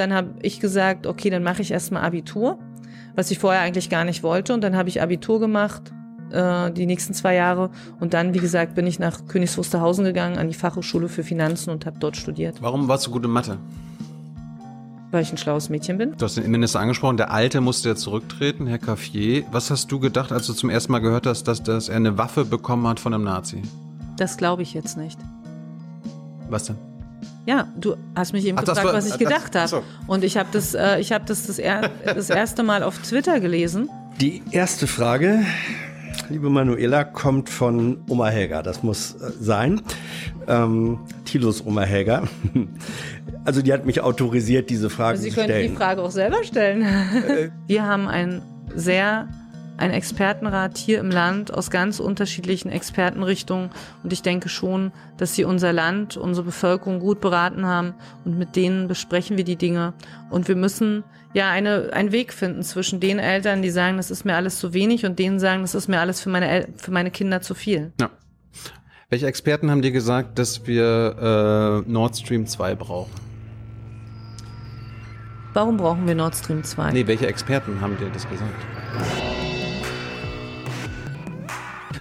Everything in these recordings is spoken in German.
dann habe ich gesagt, okay, dann mache ich erstmal Abitur, was ich vorher eigentlich gar nicht wollte. Und dann habe ich Abitur gemacht, äh, die nächsten zwei Jahre. Und dann, wie gesagt, bin ich nach Königs Wusterhausen gegangen an die Fachhochschule für Finanzen und habe dort studiert. Warum warst du gut in Mathe? Weil ich ein schlaues Mädchen bin. Du hast den Innenminister angesprochen, der Alte musste ja zurücktreten, Herr Caffier. Was hast du gedacht, als du zum ersten Mal gehört hast, dass, dass er eine Waffe bekommen hat von einem Nazi? Das glaube ich jetzt nicht. Was denn? Ja, du hast mich eben Ach, gefragt, war- was ich das- gedacht ach so. habe. Und ich habe das, äh, ich habe das das, er, das erste Mal auf Twitter gelesen. Die erste Frage, liebe Manuela, kommt von Oma Helga. Das muss äh, sein. Ähm, Tilos Oma Helga. Also die hat mich autorisiert, diese Frage Sie zu können die stellen. Frage auch selber stellen. Wir haben ein sehr ein Expertenrat hier im Land aus ganz unterschiedlichen Expertenrichtungen und ich denke schon, dass sie unser Land, unsere Bevölkerung gut beraten haben und mit denen besprechen wir die Dinge und wir müssen ja eine einen Weg finden zwischen den Eltern, die sagen, das ist mir alles zu wenig und denen sagen, das ist mir alles für meine El für meine Kinder zu viel. Ja. Welche Experten haben dir gesagt, dass wir äh, Nord Stream 2 brauchen? Warum brauchen wir Nord Stream 2? Nee, welche Experten haben dir das gesagt?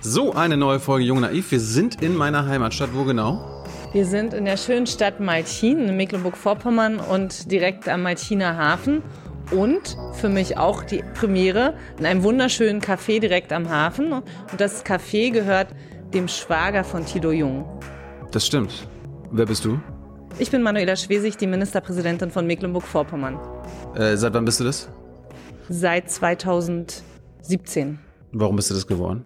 So, eine neue Folge Jung Naiv. Wir sind in meiner Heimatstadt. Wo genau? Wir sind in der schönen Stadt Malchin in Mecklenburg-Vorpommern und direkt am Malchiner Hafen. Und für mich auch die Premiere in einem wunderschönen Café direkt am Hafen. Und das Café gehört dem Schwager von Tilo Jung. Das stimmt. Wer bist du? Ich bin Manuela Schwesig, die Ministerpräsidentin von Mecklenburg-Vorpommern. Äh, seit wann bist du das? Seit 2017. Warum bist du das geworden?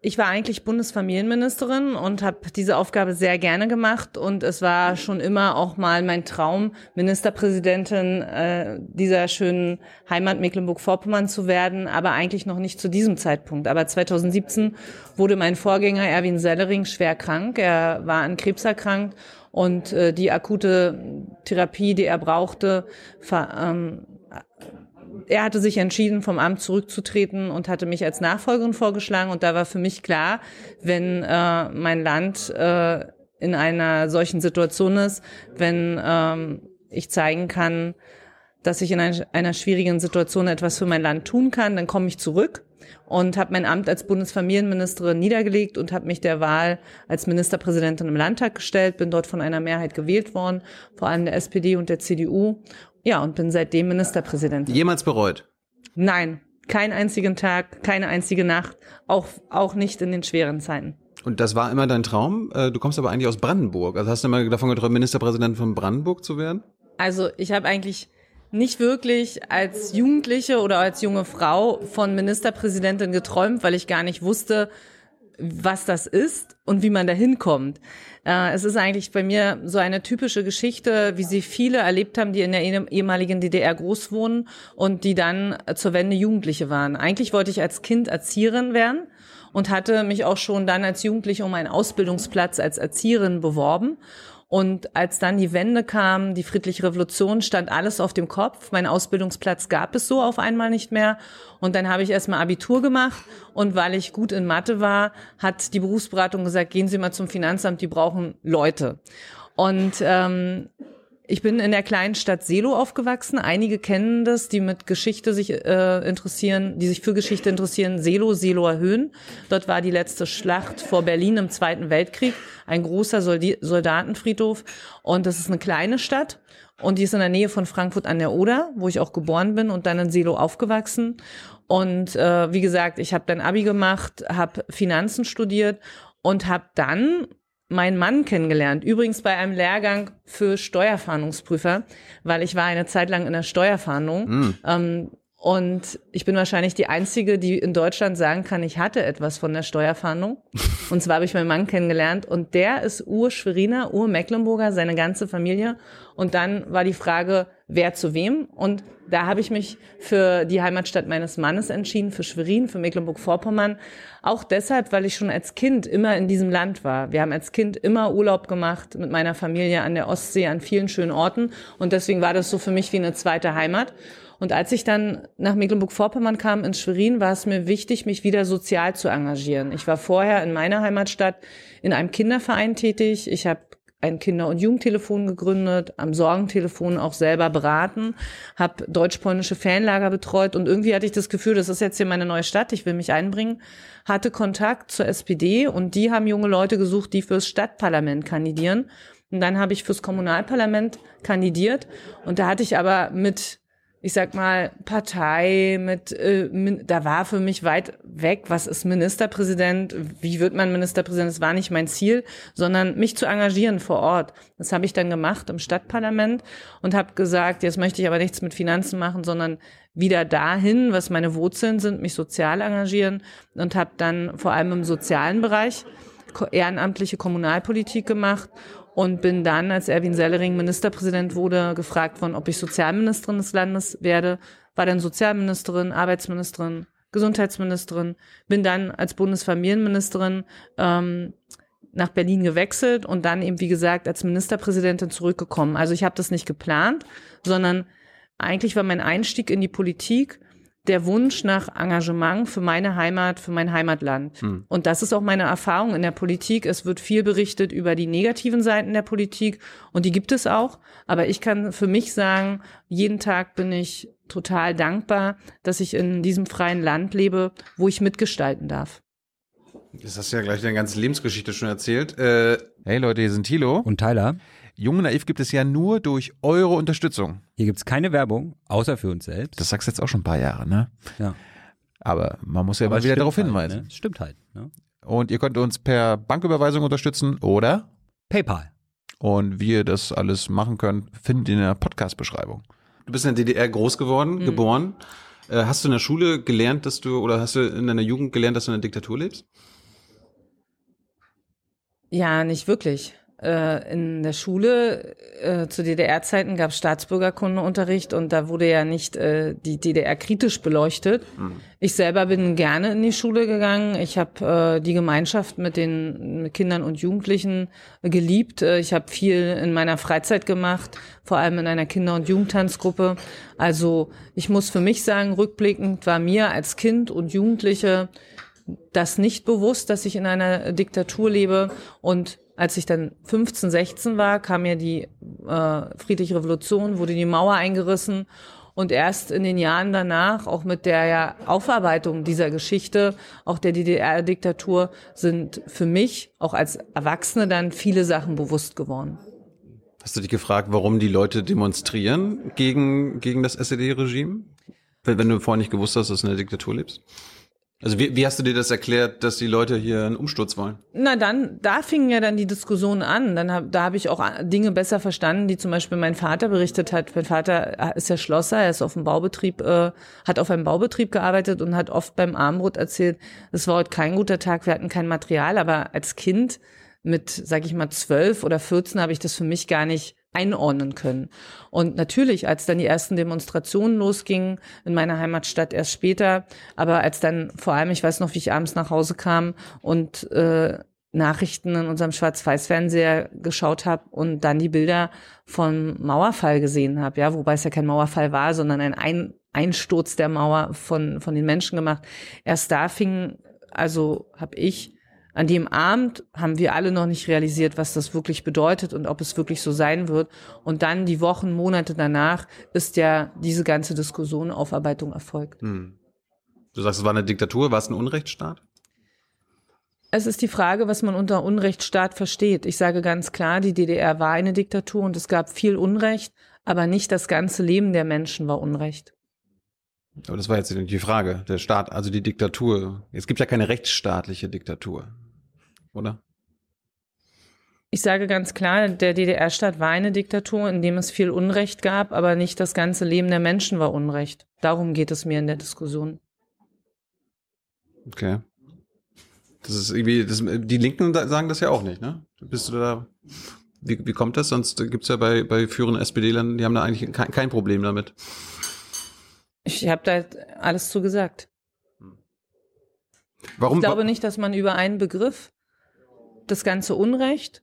Ich war eigentlich Bundesfamilienministerin und habe diese Aufgabe sehr gerne gemacht und es war schon immer auch mal mein Traum, Ministerpräsidentin äh, dieser schönen Heimat Mecklenburg-Vorpommern zu werden, aber eigentlich noch nicht zu diesem Zeitpunkt. Aber 2017 wurde mein Vorgänger Erwin Sellering schwer krank. Er war an Krebs erkrankt und äh, die akute Therapie, die er brauchte, ähm, er hatte sich entschieden, vom Amt zurückzutreten und hatte mich als Nachfolgerin vorgeschlagen. Und da war für mich klar, wenn äh, mein Land äh, in einer solchen Situation ist, wenn ähm, ich zeigen kann, dass ich in ein, einer schwierigen Situation etwas für mein Land tun kann, dann komme ich zurück und habe mein Amt als Bundesfamilienministerin niedergelegt und habe mich der Wahl als Ministerpräsidentin im Landtag gestellt, bin dort von einer Mehrheit gewählt worden, vor allem der SPD und der CDU. Ja, und bin seitdem Ministerpräsidentin. Jemals bereut? Nein, keinen einzigen Tag, keine einzige Nacht, auch, auch nicht in den schweren Zeiten. Und das war immer dein Traum? Äh, Du kommst aber eigentlich aus Brandenburg. Also hast du immer davon geträumt, Ministerpräsident von Brandenburg zu werden? Also ich habe eigentlich nicht wirklich als Jugendliche oder als junge Frau von Ministerpräsidentin geträumt, weil ich gar nicht wusste, was das ist und wie man da hinkommt. Äh, es ist eigentlich bei mir so eine typische Geschichte, wie sie viele erlebt haben, die in der eh- ehemaligen DDR groß wohnen und die dann zur Wende Jugendliche waren. Eigentlich wollte ich als Kind Erzieherin werden und hatte mich auch schon dann als Jugendliche um einen Ausbildungsplatz als Erzieherin beworben. Und als dann die Wende kam, die friedliche Revolution, stand alles auf dem Kopf. Mein Ausbildungsplatz gab es so auf einmal nicht mehr. Und dann habe ich erstmal Abitur gemacht. Und weil ich gut in Mathe war, hat die Berufsberatung gesagt, gehen Sie mal zum Finanzamt, die brauchen Leute. Und ähm, ich bin in der kleinen Stadt Selo aufgewachsen. Einige kennen das, die mit Geschichte sich äh, interessieren, die sich für Geschichte interessieren. Selo, Seloer Höhen. Dort war die letzte Schlacht vor Berlin im Zweiten Weltkrieg. Ein großer Soldi Soldatenfriedhof. Und das ist eine kleine Stadt. Und die ist in der Nähe von Frankfurt an der Oder, wo ich auch geboren bin und dann in Selo aufgewachsen. Und äh, wie gesagt, ich habe dann Abi gemacht, habe Finanzen studiert und habe dann meinen Mann kennengelernt. Übrigens bei einem Lehrgang für Steuerfahndungsprüfer, weil ich war eine Zeit lang in der Steuerfahndung. Ähm, und ich bin wahrscheinlich die Einzige, die in Deutschland sagen kann, ich hatte etwas von der Steuerfahndung. Und zwar habe ich meinen Mann kennengelernt und der ist Ur-Schweriner, Ur-Mecklenburger, seine ganze Familie. Und dann war die Frage, wer zu wem? Und da habe ich mich für die Heimatstadt meines Mannes entschieden, für Schwerin, für Mecklenburg-Vorpommern. Auch deshalb, weil ich schon als Kind immer in diesem Land war. Wir haben als Kind immer Urlaub gemacht mit meiner Familie an der Ostsee, an vielen schönen Orten. Und deswegen war das so für mich wie eine zweite Heimat. Und als ich dann nach Mecklenburg-Vorpommern kam, in Schwerin, war es mir wichtig, mich wieder sozial zu engagieren. Ich war vorher in meiner Heimatstadt in einem Kinderverein tätig. Ich habe ein Kinder- und Jugendtelefon gegründet, am Sorgentelefon auch selber beraten, habe deutsch-polnische Fanlager betreut und irgendwie hatte ich das Gefühl, das ist jetzt hier meine neue Stadt, ich will mich einbringen, hatte Kontakt zur SPD und die haben junge Leute gesucht, die fürs Stadtparlament kandidieren. Und dann habe ich fürs Kommunalparlament kandidiert und da hatte ich aber mit ich sag mal, Partei mit, äh, da war für mich weit weg, was ist Ministerpräsident, wie wird man Ministerpräsident, das war nicht mein Ziel, sondern mich zu engagieren vor Ort. Das habe ich dann gemacht im Stadtparlament und habe gesagt, jetzt möchte ich aber nichts mit Finanzen machen, sondern wieder dahin, was meine Wurzeln sind, mich sozial engagieren und habe dann vor allem im sozialen Bereich ehrenamtliche Kommunalpolitik gemacht und bin dann, als Erwin Sellering Ministerpräsident wurde, gefragt worden, ob ich Sozialministerin des Landes werde. War dann Sozialministerin, Arbeitsministerin, Gesundheitsministerin, bin dann als Bundesfamilienministerin ähm, nach Berlin gewechselt und dann eben, wie gesagt, als Ministerpräsidentin zurückgekommen. Also ich habe das nicht geplant, sondern eigentlich war mein Einstieg in die Politik der Wunsch nach Engagement für meine Heimat, für mein Heimatland. Hm. Und das ist auch meine Erfahrung in der Politik. Es wird viel berichtet über die negativen Seiten der Politik und die gibt es auch. Aber ich kann für mich sagen, jeden Tag bin ich total dankbar, dass ich in diesem freien Land lebe, wo ich mitgestalten darf. Das hast du ja gleich deine ganze Lebensgeschichte schon erzählt. Äh, hey Leute, hier sind Thilo. Und Tyler. Junge Naiv gibt es ja nur durch eure Unterstützung. Hier gibt es keine Werbung, außer für uns selbst. Das sagst du jetzt auch schon ein paar Jahre, ne? Ja. Aber man muss ja Aber mal wieder darauf halt, hinweisen. Ne? Stimmt halt. Ne? Und ihr könnt uns per Banküberweisung unterstützen oder PayPal. Und wie ihr das alles machen könnt, findet ihr in der Podcast-Beschreibung. Du bist in der DDR groß geworden, mhm. geboren. Äh, hast du in der Schule gelernt, dass du, oder hast du in deiner Jugend gelernt, dass du in der Diktatur lebst? Ja, nicht wirklich. Äh, in der Schule äh, zu DDR-Zeiten gab es Staatsbürgerkundeunterricht und da wurde ja nicht äh, die DDR kritisch beleuchtet. Mhm. Ich selber bin gerne in die Schule gegangen. Ich habe äh, die Gemeinschaft mit den mit Kindern und Jugendlichen geliebt. Äh, ich habe viel in meiner Freizeit gemacht, vor allem in einer Kinder- und Jugendtanzgruppe. Also ich muss für mich sagen, rückblickend war mir als Kind und Jugendliche das nicht bewusst, dass ich in einer Diktatur lebe und als ich dann 15, 16 war, kam ja die äh, friedliche Revolution, wurde die Mauer eingerissen und erst in den Jahren danach, auch mit der ja, Aufarbeitung dieser Geschichte, auch der DDR-Diktatur, sind für mich, auch als Erwachsene, dann viele Sachen bewusst geworden. Hast du dich gefragt, warum die Leute demonstrieren gegen, gegen das SED-Regime? Wenn, wenn du vorher nicht gewusst hast, dass du in der Diktatur lebst? Also wie, wie hast du dir das erklärt, dass die Leute hier einen Umsturz wollen? Na dann, da fingen ja dann die Diskussionen an. Dann hab, da habe ich auch Dinge besser verstanden, die zum Beispiel mein Vater berichtet hat. Mein Vater ist ja Schlosser, er ist auf dem Baubetrieb, äh, hat auf einem Baubetrieb gearbeitet und hat oft beim Armbrot erzählt, es war heute kein guter Tag, wir hatten kein Material, aber als Kind mit, sag ich mal, zwölf oder vierzehn habe ich das für mich gar nicht einordnen können. Und natürlich, als dann die ersten Demonstrationen losgingen, in meiner Heimatstadt erst später, aber als dann vor allem, ich weiß noch, wie ich abends nach Hause kam und äh, Nachrichten in unserem Schwarz-Weiß-Fernseher geschaut habe und dann die Bilder vom Mauerfall gesehen habe, ja, wobei es ja kein Mauerfall war, sondern ein, ein Einsturz der Mauer von von den Menschen gemacht. Erst da fing, also habe ich an dem Abend haben wir alle noch nicht realisiert, was das wirklich bedeutet und ob es wirklich so sein wird. Und dann die Wochen, Monate danach ist ja diese ganze Diskussion, Aufarbeitung erfolgt. Hm. Du sagst, es war eine Diktatur, war es ein Unrechtsstaat? Es ist die Frage, was man unter Unrechtsstaat versteht. Ich sage ganz klar, die DDR war eine Diktatur und es gab viel Unrecht, aber nicht das ganze Leben der Menschen war Unrecht. Aber das war jetzt die Frage, der Staat, also die Diktatur. Es gibt ja keine rechtsstaatliche Diktatur, oder? Ich sage ganz klar, der DDR-Staat war eine Diktatur, in dem es viel Unrecht gab, aber nicht das ganze Leben der Menschen war Unrecht. Darum geht es mir in der Diskussion. Okay. Das ist irgendwie, das, die Linken sagen das ja auch nicht, ne? Bist du da, wie, wie kommt das? Sonst gibt's ja bei, bei führenden SPD-Ländern, die haben da eigentlich kein, kein Problem damit. Ich habe da alles zu gesagt. Warum? Ich glaube nicht, dass man über einen Begriff das ganze Unrecht,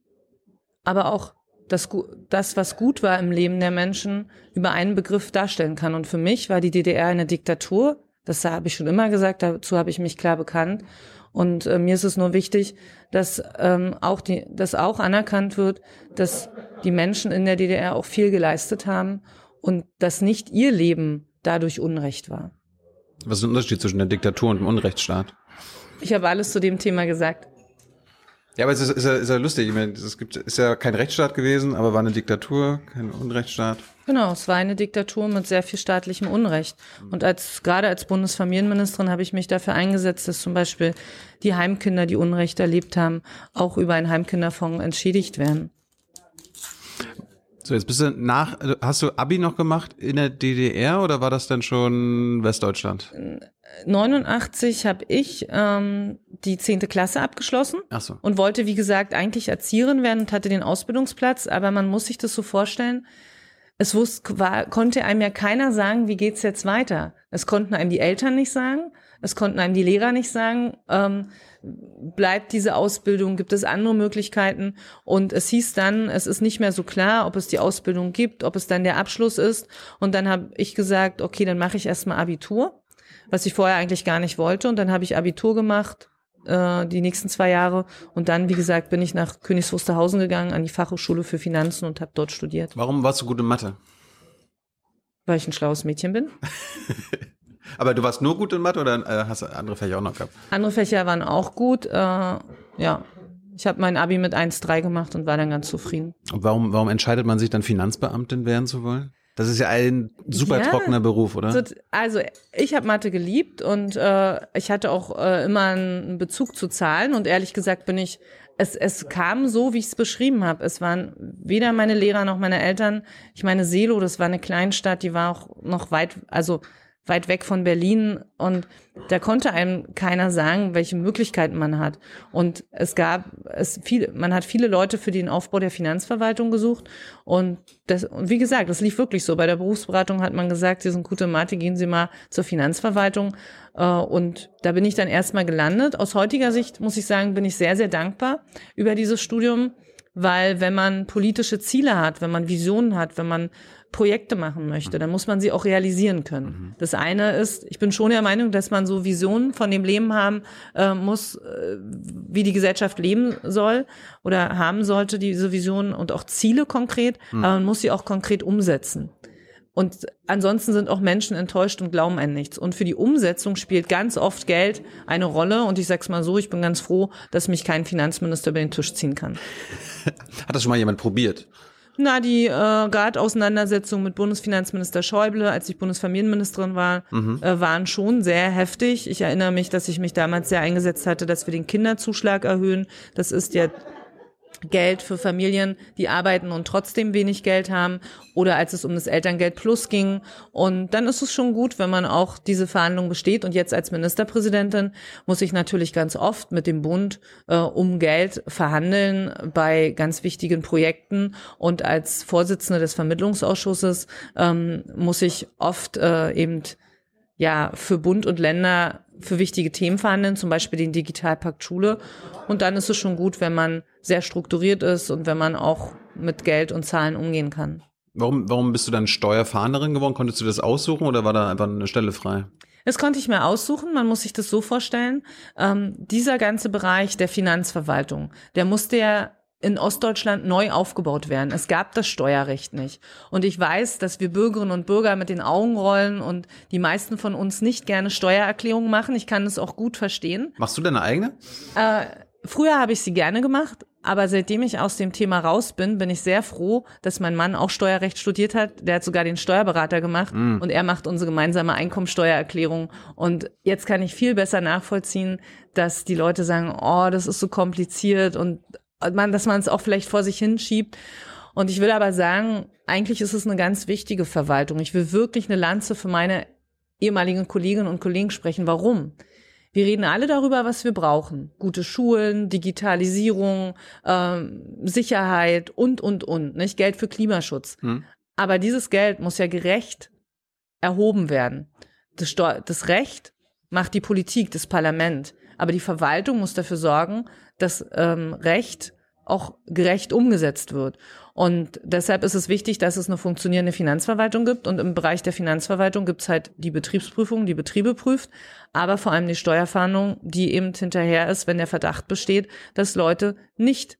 aber auch das, das, was gut war im Leben der Menschen, über einen Begriff darstellen kann. Und für mich war die DDR eine Diktatur. Das habe ich schon immer gesagt, dazu habe ich mich klar bekannt. Und äh, mir ist es nur wichtig, dass ähm, auch die, dass auch anerkannt wird, dass die Menschen in der DDR auch viel geleistet haben und dass nicht ihr Leben dadurch Unrecht war. Was ist der Unterschied zwischen der Diktatur und dem Unrechtsstaat? Ich habe alles zu dem Thema gesagt. Ja, aber es ist, ist, ja, ist ja lustig. Ich meine, es gibt, ist ja kein Rechtsstaat gewesen, aber war eine Diktatur, kein Unrechtsstaat. Genau, es war eine Diktatur mit sehr viel staatlichem Unrecht. Und als gerade als Bundesfamilienministerin habe ich mich dafür eingesetzt, dass zum Beispiel die Heimkinder, die Unrecht erlebt haben, auch über einen Heimkinderfonds entschädigt werden. So, jetzt bist du nach, hast du Abi noch gemacht in der DDR oder war das dann schon Westdeutschland? 89 habe ich ähm, die zehnte Klasse abgeschlossen Ach so. und wollte, wie gesagt, eigentlich Erzieherin werden und hatte den Ausbildungsplatz, aber man muss sich das so vorstellen, es wusste, war, konnte einem ja keiner sagen, wie geht's jetzt weiter. Es konnten einem die Eltern nicht sagen, es konnten einem die Lehrer nicht sagen, ähm, bleibt diese Ausbildung, gibt es andere Möglichkeiten? Und es hieß dann, es ist nicht mehr so klar, ob es die Ausbildung gibt, ob es dann der Abschluss ist. Und dann habe ich gesagt, okay, dann mache ich erstmal Abitur, was ich vorher eigentlich gar nicht wollte. Und dann habe ich Abitur gemacht äh, die nächsten zwei Jahre. Und dann, wie gesagt, bin ich nach Königs Wusterhausen gegangen an die Fachhochschule für Finanzen und habe dort studiert, Warum warst du gut in Mathe? weil ich ein schlaues Mädchen bin. Aber du warst nur gut in Mathe oder äh, hast du andere Fächer auch noch gehabt? Andere Fächer waren auch gut. Äh, ja, ich habe mein Abi mit 1,3 gemacht und war dann ganz zufrieden. Und warum, warum entscheidet man sich dann Finanzbeamtin werden zu wollen? Das ist ja ein super Ja. trockener Beruf, oder? So, Also ich habe Mathe geliebt und äh, ich hatte auch äh, immer einen Bezug zu Zahlen und ehrlich gesagt bin ich, es, es kam so, wie ich es beschrieben habe. Es waren weder meine Lehrer noch meine Eltern. Ich meine, Selo, das war eine Kleinstadt, die war auch noch weit, also weit weg von Berlin und da konnte einem keiner sagen, welche Möglichkeiten man hat. Und es gab es viel, man hat viele Leute für den Aufbau der Finanzverwaltung gesucht und das, und wie gesagt, das lief wirklich so. Bei der Berufsberatung hat man gesagt, Sie sind gute Mathe, gehen Sie mal zur Finanzverwaltung. Äh, Und da bin ich dann erstmal gelandet. Aus heutiger Sicht muss ich sagen, bin ich sehr, sehr dankbar über dieses Studium, weil wenn man politische Ziele hat, wenn man Visionen hat, wenn man Projekte machen möchte, dann muss man sie auch realisieren können. Das eine ist, ich bin schon der Meinung, dass man so Visionen von dem Leben haben äh, muss, äh, wie die Gesellschaft leben soll oder haben sollte, diese Visionen und auch Ziele konkret, aber man muss sie auch konkret umsetzen. Und ansonsten sind auch Menschen enttäuscht und glauben an nichts. Und für die Umsetzung spielt ganz oft Geld eine Rolle. Und ich sag's mal so, ich bin ganz froh, dass mich kein Finanzminister über den Tisch ziehen kann. Hat das schon mal jemand probiert? Na, die äh, gerade Auseinandersetzungen mit Bundesfinanzminister Schäuble, als ich Bundesfamilienministerin war, äh, waren schon sehr heftig. Ich erinnere mich, dass ich mich damals sehr eingesetzt hatte, dass wir den Kinderzuschlag erhöhen. Das ist ja Geld für Familien, die arbeiten und trotzdem wenig Geld haben oder als es um das Elterngeld Plus ging. Und dann ist es schon gut, wenn man auch diese Verhandlung besteht. Und jetzt als Ministerpräsidentin muss ich natürlich ganz oft mit dem Bund äh, um Geld verhandeln bei ganz wichtigen Projekten. Und als Vorsitzende des Vermittlungsausschusses ähm, muss ich oft äh, eben ja für Bund und Länder für wichtige Themen verhandeln, zum Beispiel den Digitalpakt Schule. Und dann ist es schon gut, wenn man sehr strukturiert ist und wenn man auch mit Geld und Zahlen umgehen kann. Warum, warum bist du dann Steuerfahnderin geworden? Konntest du das aussuchen oder war da einfach eine Stelle frei? Das konnte ich mir aussuchen. Man muss sich das so vorstellen. Ähm, dieser ganze Bereich der Finanzverwaltung, der musste ja in Ostdeutschland neu aufgebaut werden. Es gab das Steuerrecht nicht. Und ich weiß, dass wir Bürgerinnen und Bürger mit den Augen rollen und die meisten von uns nicht gerne Steuererklärungen machen. Ich kann es auch gut verstehen. Machst du deine eigene? Äh, früher habe ich sie gerne gemacht, aber seitdem ich aus dem Thema raus bin, bin ich sehr froh, dass mein Mann auch Steuerrecht studiert hat. Der hat sogar den Steuerberater gemacht und er macht unsere gemeinsame Einkommensteuererklärung. Und jetzt kann ich viel besser nachvollziehen, dass die Leute sagen, oh, das ist so kompliziert und man, dass man es auch vielleicht vor sich hinschiebt. Und ich will aber sagen, eigentlich ist es eine ganz wichtige Verwaltung. Ich will wirklich eine Lanze für meine ehemaligen Kolleginnen und Kollegen sprechen. Warum? Wir reden alle darüber, was wir brauchen. Gute Schulen, Digitalisierung, ähm, Sicherheit und, und, und. Nicht Geld für Klimaschutz. Hm. Aber dieses Geld muss ja gerecht erhoben werden. Das, das Recht macht die Politik, das Parlament. Aber die Verwaltung muss dafür sorgen, dass ähm, Recht auch gerecht umgesetzt wird. Und deshalb ist es wichtig, dass es eine funktionierende Finanzverwaltung gibt. Und im Bereich der Finanzverwaltung gibt es halt die Betriebsprüfung, die Betriebe prüft, aber vor allem die Steuerfahndung, die eben hinterher ist, wenn der Verdacht besteht, dass Leute nicht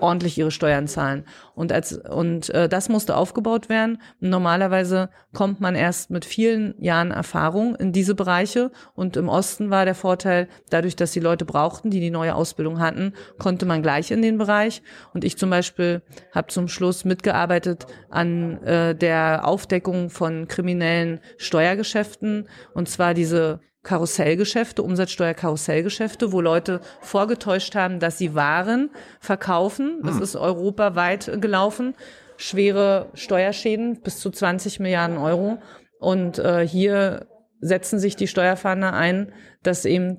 ordentlich ihre Steuern zahlen. Und als und äh, das musste aufgebaut werden. Normalerweise kommt man erst mit vielen Jahren Erfahrung in diese Bereiche. Und im Osten war der Vorteil, dadurch, dass die Leute brauchten, die die neue Ausbildung hatten, konnte man gleich in den Bereich. Und ich zum Beispiel habe zum Schluss mitgearbeitet an äh, der Aufdeckung von kriminellen Steuergeschäften. Und zwar diese Karussellgeschäfte, Umsatzsteuer-Karussellgeschäfte, wo Leute vorgetäuscht haben, dass sie Waren verkaufen. Das hm. ist europaweit gelaufen. Schwere Steuerschäden bis zu 20 Milliarden Euro. Und äh, hier setzen sich die Steuerfahnder ein, dass eben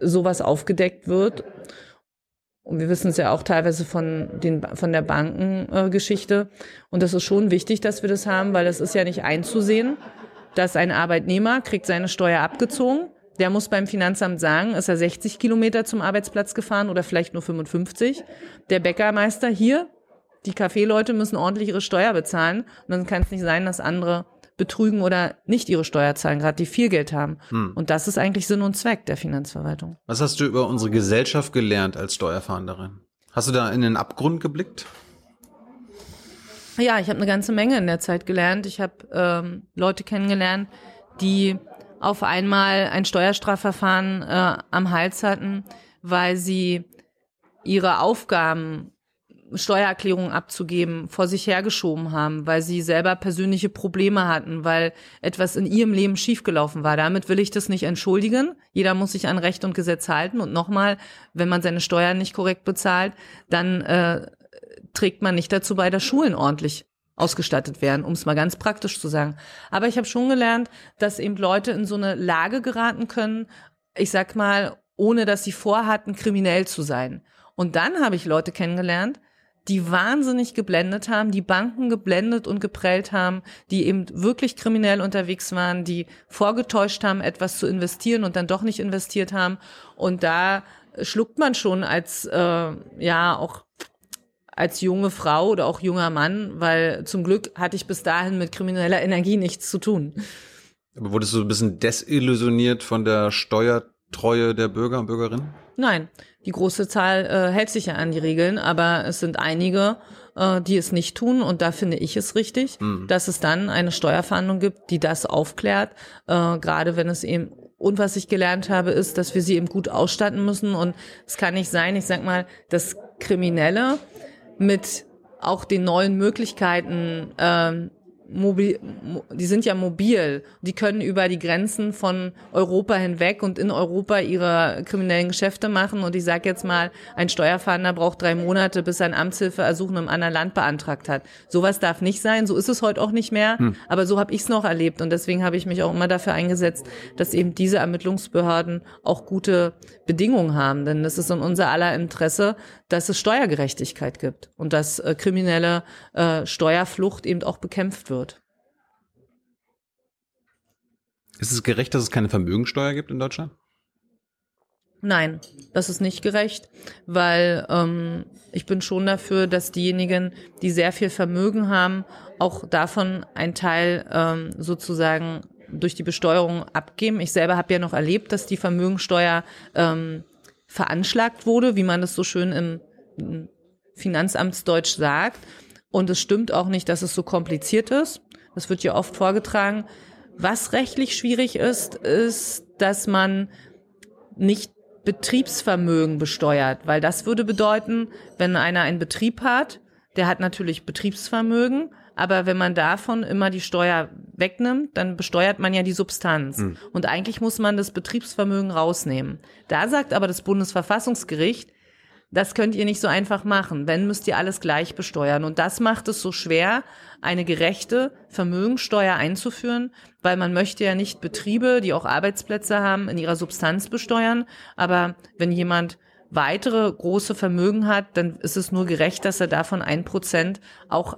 sowas aufgedeckt wird. Und wir wissen es ja auch teilweise von, den, von der Bankengeschichte. Äh, und das ist schon wichtig, dass wir das haben, weil das ist ja nicht einzusehen dass ein Arbeitnehmer kriegt seine Steuer abgezogen. Der muss beim Finanzamt sagen, ist er 60 Kilometer zum Arbeitsplatz gefahren oder vielleicht nur 55. Der Bäckermeister hier, die Kaffeeleute müssen ordentlich ihre Steuer bezahlen. Und dann kann es nicht sein, dass andere betrügen oder nicht ihre Steuer zahlen, gerade die viel Geld haben. Hm. Und das ist eigentlich Sinn und Zweck der Finanzverwaltung. Was hast du über unsere Gesellschaft gelernt als Steuerfahnderin? Hast du da in den Abgrund geblickt? Ja, ich habe eine ganze Menge in der Zeit gelernt. Ich habe ähm, Leute kennengelernt, die auf einmal ein Steuerstrafverfahren äh, am Hals hatten, weil sie ihre Aufgaben, Steuererklärungen abzugeben, vor sich hergeschoben haben, weil sie selber persönliche Probleme hatten, weil etwas in ihrem Leben schiefgelaufen war. Damit will ich das nicht entschuldigen. Jeder muss sich an Recht und Gesetz halten. Und nochmal, wenn man seine Steuern nicht korrekt bezahlt, dann äh, trägt man nicht dazu bei, dass Schulen ordentlich ausgestattet werden, um es mal ganz praktisch zu sagen. Aber ich habe schon gelernt, dass eben Leute in so eine Lage geraten können, ich sag mal, ohne dass sie vorhatten, kriminell zu sein. Und dann habe ich Leute kennengelernt, die wahnsinnig geblendet haben, die Banken geblendet und geprellt haben, die eben wirklich kriminell unterwegs waren, die vorgetäuscht haben, etwas zu investieren und dann doch nicht investiert haben. Und da schluckt man schon als äh, ja auch als junge Frau oder auch junger Mann, weil zum Glück hatte ich bis dahin mit krimineller Energie nichts zu tun. Aber wurdest du ein bisschen desillusioniert von der Steuertreue der Bürger und Bürgerinnen? Nein, die große Zahl äh, hält sich ja an die Regeln, aber es sind einige, äh, die es nicht tun und da finde ich es richtig, mhm. dass es dann eine Steuerfahndung gibt, die das aufklärt, äh, gerade wenn es eben und was ich gelernt habe, ist, dass wir sie eben gut ausstatten müssen und es kann nicht sein, ich sag mal, dass Kriminelle mit auch den neuen Möglichkeiten ähm, mobil, die sind ja mobil, die können über die Grenzen von Europa hinweg und in Europa ihre kriminellen Geschäfte machen. Und ich sage jetzt mal, ein Steuerfahnder braucht drei Monate, bis er ein Amtshilfeersuch in einem anderen Land beantragt hat. Sowas darf nicht sein, so ist es heute auch nicht mehr, hm. aber so habe ich es noch erlebt. Und deswegen habe ich mich auch immer dafür eingesetzt, dass eben diese Ermittlungsbehörden auch gute Bedingungen haben. Denn es ist in unser aller Interesse, dass es Steuergerechtigkeit gibt und dass äh, kriminelle äh, Steuerflucht eben auch bekämpft wird. Ist es gerecht, dass es keine Vermögensteuer gibt in Deutschland? Nein, das ist nicht gerecht, weil ähm, ich bin schon dafür, dass diejenigen, die sehr viel Vermögen haben, auch davon ein Teil ähm, sozusagen durch die Besteuerung abgeben. Ich selber habe ja noch erlebt, dass die Vermögensteuer ähm, veranschlagt wurde, wie man das so schön im Finanzamtsdeutsch sagt. Und es stimmt auch nicht, dass es so kompliziert ist. Das wird ja oft vorgetragen. Was rechtlich schwierig ist, ist, dass man nicht Betriebsvermögen besteuert, weil das würde bedeuten, wenn einer einen Betrieb hat, der hat natürlich Betriebsvermögen, aber wenn man davon immer die Steuer wegnimmt, dann besteuert man ja die Substanz. Mhm. Und eigentlich muss man das Betriebsvermögen rausnehmen. Da sagt aber das Bundesverfassungsgericht, das könnt ihr nicht so einfach machen. Wenn, müsst ihr alles gleich besteuern. Und das macht es so schwer, eine gerechte Vermögensteuer einzuführen, weil man möchte ja nicht Betriebe, die auch Arbeitsplätze haben, in ihrer Substanz besteuern. Aber wenn jemand weitere große Vermögen hat, dann ist es nur gerecht, dass er davon ein Prozent auch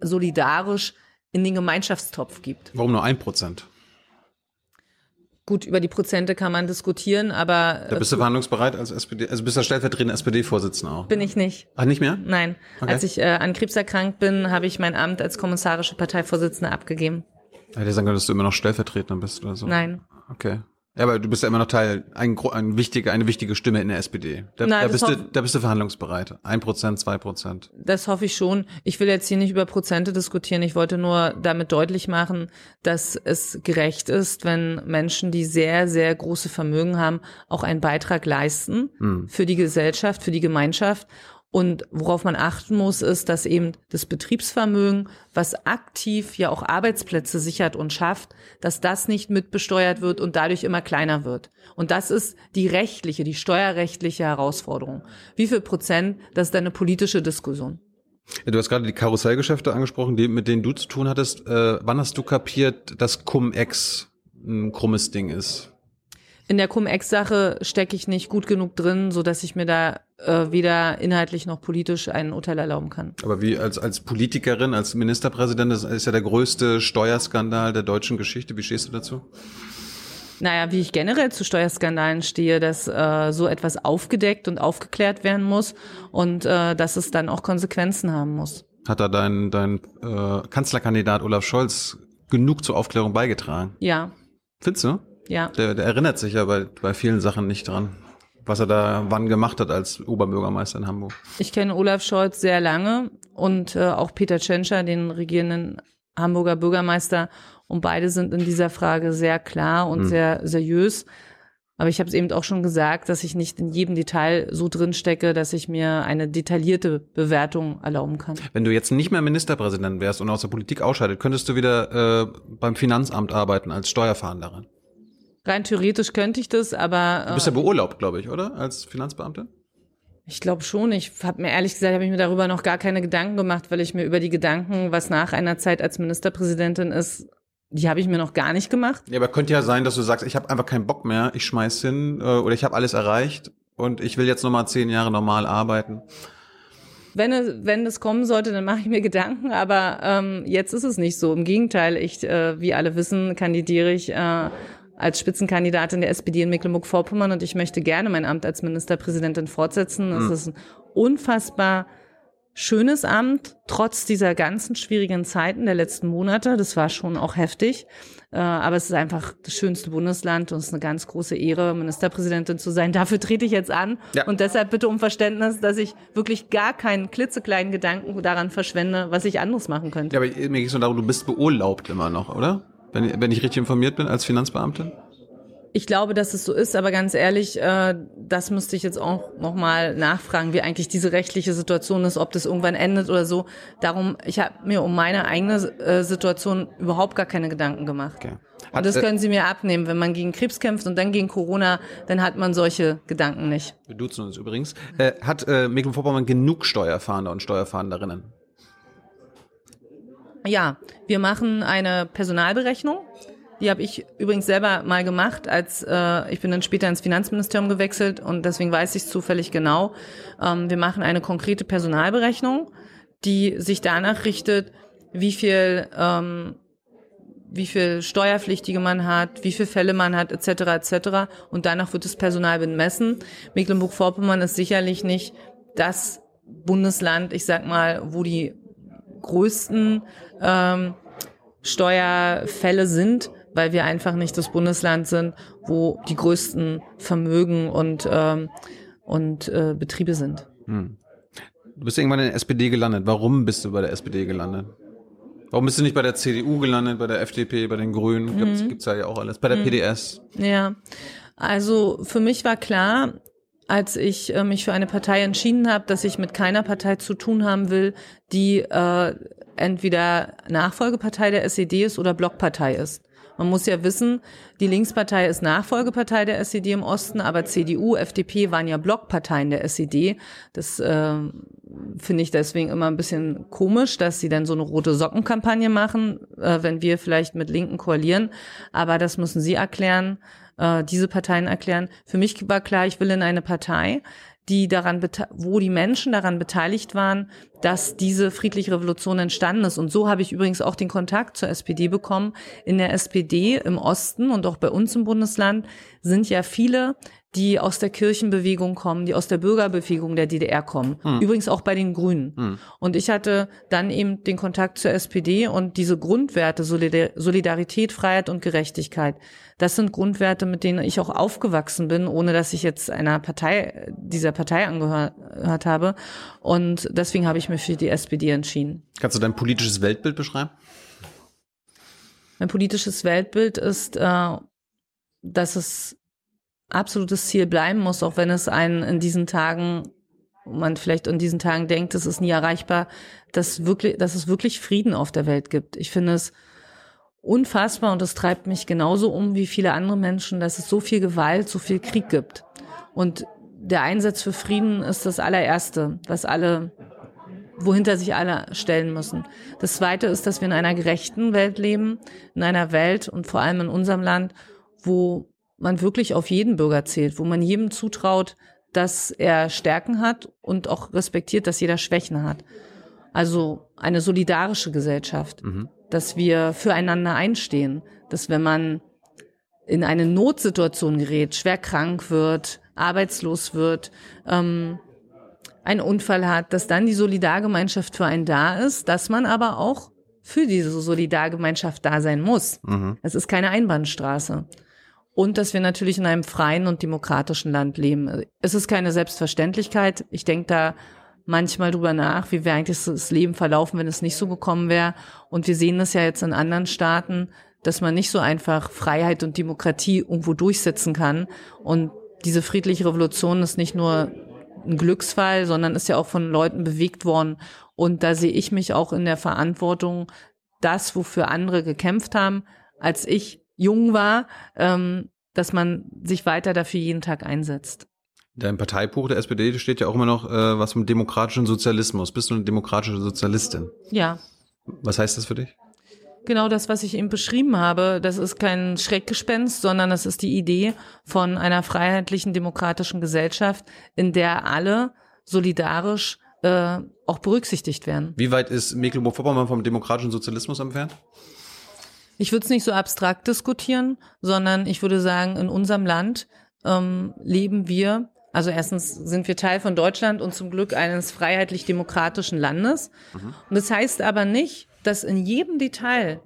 solidarisch in den Gemeinschaftstopf gibt. Warum nur ein Prozent? Gut, über die Prozente kann man diskutieren, aber Da bist du verhandlungsbereit als SPD, also bist du stellvertretender SPD-Vorsitzender auch. bin ich nicht. Ach, nicht mehr? Nein. Okay. Als ich äh, an Krebs erkrankt bin, habe ich mein Amt als kommissarische Parteivorsitzende abgegeben. Hätte ich sagen können, dass du immer noch Stellvertretender bist oder so. Nein. Okay. Ja, aber du bist ja immer noch Teil, ein, ein wichtige, eine wichtige Stimme in der SPD. Da, Na, da, bist du, da bist du verhandlungsbereit. Ein Prozent, zwei Prozent. Das hoffe ich schon. Ich will jetzt hier nicht über Prozente diskutieren. Ich wollte nur damit deutlich machen, dass es gerecht ist, wenn Menschen, die sehr, sehr große Vermögen haben, auch einen Beitrag leisten für die Gesellschaft, für die Gemeinschaft. Und worauf man achten muss, ist, dass eben das Betriebsvermögen, was aktiv ja auch Arbeitsplätze sichert und schafft, dass das nicht mitbesteuert wird und dadurch immer kleiner wird. Und das ist die rechtliche, die steuerrechtliche Herausforderung. Wie viel Prozent, das ist eine politische Diskussion. Du hast gerade die Karussellgeschäfte angesprochen, die, mit denen du zu tun hattest. Äh, wann hast du kapiert, dass Cum-Ex ein krummes Ding ist? In der Cum-Ex-Sache stecke ich nicht gut genug drin, so dass ich mir da äh, weder inhaltlich noch politisch ein Urteil erlauben kann. Aber wie als, als Politikerin, als Ministerpräsident, das ist ja der größte Steuerskandal der deutschen Geschichte. Wie stehst du dazu? Naja, wie ich generell zu Steuerskandalen stehe, dass äh, so etwas aufgedeckt und aufgeklärt werden muss und äh, dass es dann auch Konsequenzen haben muss. Hat da dein, dein äh, Kanzlerkandidat Olaf Scholz genug zur Aufklärung beigetragen? Ja, Findest du? Ja. Der, der erinnert sich ja bei, bei vielen Sachen nicht dran, was er da wann gemacht hat als Oberbürgermeister in Hamburg. Ich kenne Olaf Scholz sehr lange und äh, auch Peter Tschentscher, den regierenden Hamburger Bürgermeister. Und beide sind in dieser Frage sehr klar und sehr seriös. Aber ich habe es eben auch schon gesagt, dass ich nicht in jedem Detail so drin stecke, dass ich mir eine detaillierte Bewertung erlauben kann. Wenn du jetzt nicht mehr Ministerpräsident wärst und aus der Politik ausscheidet, könntest du wieder äh, beim Finanzamt arbeiten als Steuerfahnderin. Rein theoretisch könnte ich das, aber Du bist ja beurlaubt, glaube ich, oder? Als Finanzbeamte? Ich glaube schon. Ich habe mir ehrlich gesagt, habe ich mir darüber noch gar keine Gedanken gemacht, weil ich mir über die Gedanken, was nach einer Zeit als Ministerpräsidentin ist, die habe ich mir noch gar nicht gemacht. Ja, aber könnte ja sein, dass du sagst, ich habe einfach keinen Bock mehr, ich schmeiß hin äh, oder ich habe alles erreicht und ich will jetzt nochmal zehn Jahre normal arbeiten. Wenn es, wenn es kommen sollte, dann mache ich mir Gedanken, aber ähm, jetzt ist es nicht so. Im Gegenteil, ich, äh, wie alle wissen, kandidiere ich äh, als Spitzenkandidatin der SPD in Mecklenburg-Vorpommern und ich möchte gerne mein Amt als Ministerpräsidentin fortsetzen. Es ist ein unfassbar schönes Amt, trotz dieser ganzen schwierigen Zeiten der letzten Monate. Das war schon auch heftig. Äh, aber es ist einfach das schönste Bundesland und es ist eine ganz große Ehre, Ministerpräsidentin zu sein. Dafür trete ich jetzt an. Ja. Und deshalb bitte um Verständnis, dass ich wirklich gar keinen klitzekleinen Gedanken daran verschwende, was ich anderes machen könnte. Ja, aber mir ging es nur darum, du bist beurlaubt immer noch, oder? Wenn, wenn ich richtig informiert bin als Finanzbeamte? Ich glaube, dass es so ist, aber ganz ehrlich, äh, das müsste ich jetzt auch nochmal nachfragen, wie eigentlich diese rechtliche Situation ist, ob das irgendwann endet oder so. Darum, ich habe mir um meine eigene äh, Situation überhaupt gar keine Gedanken gemacht. Okay. Und Hat, das äh, können Sie mir abnehmen. Wenn man gegen Krebs kämpft und dann gegen Corona, dann hat man solche Gedanken nicht. Wir duzen uns übrigens. Äh, hat äh, Mecklenburg-Vorpommern genug Steuerfahnder und Steuerfahnderinnen? Ja, wir machen eine Personalberechnung. Die habe ich übrigens selber mal gemacht, als äh, ich bin dann später ins Finanzministerium gewechselt und deswegen weiß ich es zufällig genau. Ähm, wir machen eine konkrete Personalberechnung, die sich danach richtet, wie viel ähm, wie viel Steuerpflichtige man hat, wie viele Fälle man hat, etc. etc. Und danach wird das Personal bemessen. Mecklenburg-Vorpommern ist sicherlich nicht das Bundesland, ich sag mal, wo die größten ähm, Steuerfälle sind, weil wir einfach nicht das Bundesland sind, wo die größten Vermögen und, ähm, und äh, Betriebe sind. Du bist irgendwann in der SPD gelandet. Warum bist du bei der SPD gelandet? Warum bist du nicht bei der CDU gelandet, bei der FDP, bei den Grünen? Gibt's, gibt's ja auch alles. Bei der PDS. Ja, also für mich war klar, als ich äh, mich für eine Partei entschieden habe, dass ich mit keiner Partei zu tun haben will, die äh, entweder Nachfolgepartei der SED ist oder Blockpartei ist. Man muss ja wissen, die Linkspartei ist Nachfolgepartei der SED im Osten, aber CDU, FDP waren ja Blockparteien der SED. Das äh, finde ich deswegen immer ein bisschen komisch, dass sie dann so eine rote Sockenkampagne machen, äh, wenn wir vielleicht mit Linken koalieren. Aber das müssen sie erklären, äh, diese Parteien erklären. Für mich war klar, ich will in eine Partei, die daran, wo die Menschen daran beteiligt waren, dass diese friedliche Revolution entstanden ist. Und so habe ich übrigens auch den Kontakt zur SPD bekommen. In der SPD im Osten und auch bei uns im Bundesland sind ja viele, die aus der Kirchenbewegung kommen, die aus der Bürgerbewegung der DDR kommen. Übrigens auch bei den Grünen. Und ich hatte dann eben den Kontakt zur SPD und diese Grundwerte, Solidar- Solidarität, Freiheit und Gerechtigkeit, das sind Grundwerte, mit denen ich auch aufgewachsen bin, ohne dass ich jetzt einer Partei, dieser Partei angehört habe. Und deswegen habe ich mich für die SPD entschieden. Kannst du dein politisches Weltbild beschreiben? Mein politisches Weltbild ist, äh, dass es absolutes Ziel bleiben muss, auch wenn es einen in diesen Tagen, man vielleicht in diesen Tagen denkt, es ist nie erreichbar, dass wirklich, dass es wirklich Frieden auf der Welt gibt. Ich finde es unfassbar und es treibt mich genauso um wie viele andere Menschen, dass es so viel Gewalt, so viel Krieg gibt. Und der Einsatz für Frieden ist das allererste, was alle wohinter sich alle stellen müssen. Das Zweite ist, dass wir in einer gerechten Welt leben, in einer Welt und vor allem in unserem Land, wo man wirklich auf jeden Bürger zählt, wo man jedem zutraut, dass er Stärken hat und auch respektiert, dass jeder Schwächen hat. Also eine solidarische Gesellschaft, dass wir füreinander einstehen, dass wenn man in eine Notsituation gerät, schwer krank wird, arbeitslos wird, ähm, einen Unfall hat, dass dann die Solidargemeinschaft für einen da ist, dass man aber auch für diese Solidargemeinschaft da sein muss. Es ist keine Einbahnstraße. Und dass wir natürlich in einem freien und demokratischen Land leben. Es ist keine Selbstverständlichkeit. Ich denke da manchmal drüber nach, wie wäre eigentlich das Leben verlaufen, wenn es nicht so gekommen wäre. Und wir sehen das ja jetzt in anderen Staaten, dass man nicht so einfach Freiheit und Demokratie irgendwo durchsetzen kann. Und diese friedliche Revolution ist nicht nur ein Glücksfall, sondern ist ja auch von Leuten bewegt worden. Und da sehe ich mich auch in der Verantwortung, das, wofür andere gekämpft haben, als ich jung war, ähm, dass man sich weiter dafür jeden Tag einsetzt. In deinem Parteibuch der SPD steht ja auch immer noch äh, was vom demokratischen Sozialismus. Bist du eine demokratische Sozialistin? Ja, Was heißt das für dich? genau das, was ich eben beschrieben habe, das ist kein Schreckgespenst, sondern das ist die Idee von einer freiheitlichen demokratischen Gesellschaft, in der alle solidarisch äh, auch berücksichtigt werden. Wie weit ist Mecklenburg-Vorpommern vom demokratischen Sozialismus entfernt? Ich würde es nicht so abstrakt diskutieren, sondern ich würde sagen, in unserem Land ähm, leben wir, also erstens sind wir Teil von Deutschland und zum Glück eines freiheitlich-demokratischen Landes. Und das heißt aber nicht, dass in jedem Detail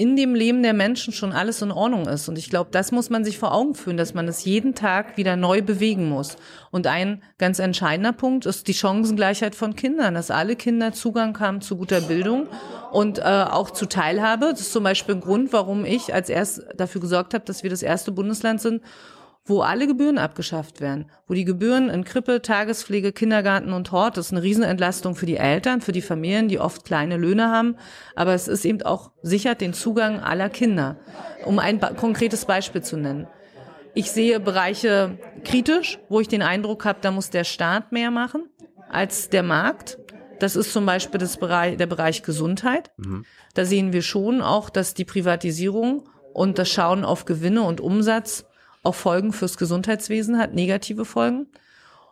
in dem Leben der Menschen schon alles in Ordnung ist. Und ich glaube, das muss man sich vor Augen führen, dass man es jeden Tag wieder neu bewegen muss. Und ein ganz entscheidender Punkt ist die Chancengleichheit von Kindern, dass alle Kinder Zugang haben zu guter Bildung und äh, auch zu Teilhabe. Das ist zum Beispiel ein Grund, warum ich als erst dafür gesorgt habe, dass wir das erste Bundesland sind, wo alle Gebühren abgeschafft werden, wo die Gebühren in Krippe, Tagespflege, Kindergarten und Hort, das ist eine Riesenentlastung für die Eltern, für die Familien, die oft kleine Löhne haben, aber es ist eben auch sichert den Zugang aller Kinder. Um ein konkretes Beispiel zu nennen. Ich sehe Bereiche kritisch, wo ich den Eindruck habe, da muss der Staat mehr machen als der Markt. Das ist zum Beispiel das Bereich, der Bereich Gesundheit. Da sehen wir schon auch, dass die Privatisierung und das Schauen auf Gewinne und Umsatz auch Folgen fürs Gesundheitswesen hat, negative Folgen.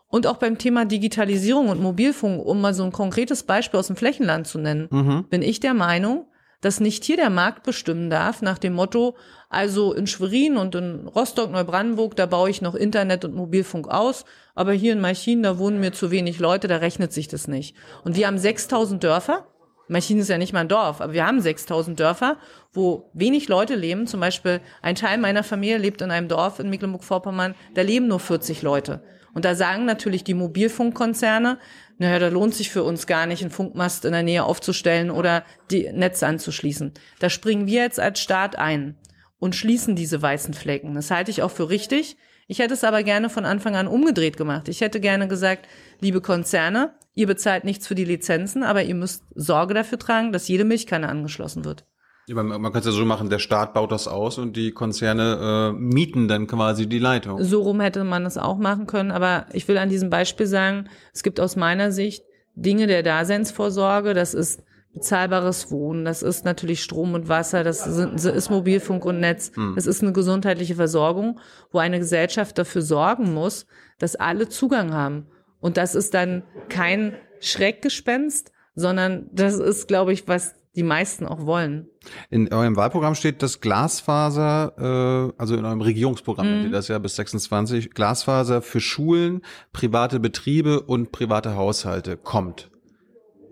Und auch beim Thema Digitalisierung und Mobilfunk, um mal so ein konkretes Beispiel aus dem Flächenland zu nennen, bin ich der Meinung, dass nicht hier der Markt bestimmen darf, nach dem Motto, also in Schwerin und in Rostock, Neubrandenburg, da baue ich noch Internet und Mobilfunk aus, aber hier in Malchin, da wohnen mir zu wenig Leute, da rechnet sich das nicht. Und wir haben 6000 Dörfer, Malchin ist ja nicht mal ein Dorf, aber wir haben 6000 Dörfer, wo wenig Leute leben. Zum Beispiel ein Teil meiner Familie lebt in einem Dorf in Mecklenburg-Vorpommern, da leben nur 40 Leute. Und da sagen natürlich die Mobilfunkkonzerne, naja, da lohnt sich für uns gar nicht, einen Funkmast in der Nähe aufzustellen oder die Netze anzuschließen. Da springen wir jetzt als Staat ein und schließen diese weißen Flecken. Das halte ich auch für richtig. Ich hätte es aber gerne von Anfang an umgedreht gemacht. Ich hätte gerne gesagt, liebe Konzerne, ihr bezahlt nichts für die Lizenzen, aber ihr müsst Sorge dafür tragen, dass jede Milchkanne angeschlossen wird. Ja, Man, kann es ja so machen, der Staat baut das aus und die Konzerne äh, mieten dann quasi die Leitung. So rum hätte man es auch machen können, aber ich will an diesem Beispiel sagen, es gibt aus meiner Sicht Dinge der Daseinsvorsorge, das ist bezahlbares Wohnen, das ist natürlich Strom und Wasser, das sind, ist Mobilfunk und Netz, das ist eine gesundheitliche Versorgung, wo eine Gesellschaft dafür sorgen muss, dass alle Zugang haben. Und das ist dann kein Schreckgespenst, sondern das ist, glaube ich, was die meisten auch wollen. In eurem Wahlprogramm steht, dass Glasfaser, äh, also in eurem Regierungsprogramm mhm. steht das ja bis 26, Glasfaser für Schulen, private Betriebe und private Haushalte kommt.